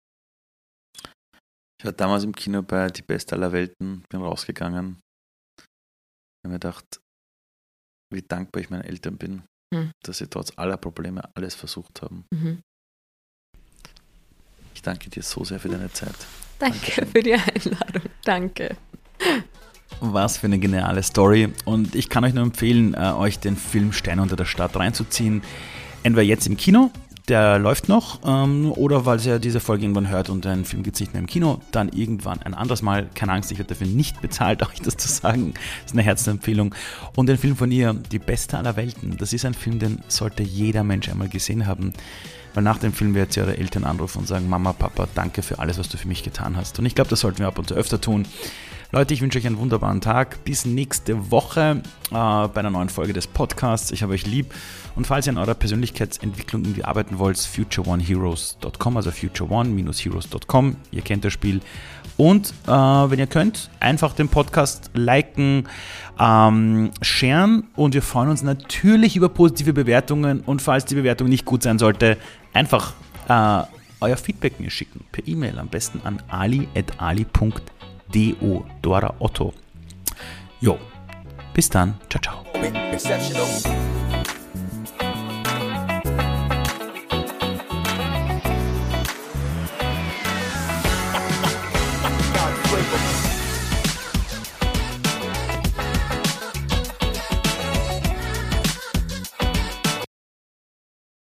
Ich war damals im Kino bei Die Beste aller Welten, bin rausgegangen. Ich habe mir gedacht, wie dankbar ich meinen Eltern bin, hm. dass sie trotz aller Probleme alles versucht haben. Mhm. Ich danke dir so sehr für deine Zeit. Danke Dankeschön. für die Einladung. Danke. Was für eine geniale Story. Und ich kann euch nur empfehlen, äh, euch den Film Steine unter der Stadt reinzuziehen. Entweder jetzt im Kino, der läuft noch, ähm, oder weil ihr diese Folge irgendwann hört und ein Film gibt es nicht mehr im Kino, dann irgendwann ein anderes Mal. Keine Angst, ich werde dafür nicht bezahlt, *laughs* euch das zu sagen. Das ist eine Herzensempfehlung. Und den Film von ihr, Die Beste aller Welten, das ist ein Film, den sollte jeder Mensch einmal gesehen haben. Weil nach dem Film wird sie ihre Eltern anrufen und sagen, Mama, Papa, danke für alles, was du für mich getan hast. Und ich glaube, das sollten wir ab und zu öfter tun. Leute, ich wünsche euch einen wunderbaren Tag. Bis nächste Woche äh, bei einer neuen Folge des Podcasts. Ich habe euch lieb. Und falls ihr an eurer Persönlichkeitsentwicklung irgendwie arbeiten wollt, futureoneheroes.com, also futureone-heroes.com. Ihr kennt das Spiel. Und äh, wenn ihr könnt, einfach den Podcast liken, ähm, sharen und wir freuen uns natürlich über positive Bewertungen. Und falls die Bewertung nicht gut sein sollte, einfach äh, euer Feedback mir schicken. Per E-Mail am besten an ali.ali.do. Dora Otto. Jo, bis dann. Ciao, ciao.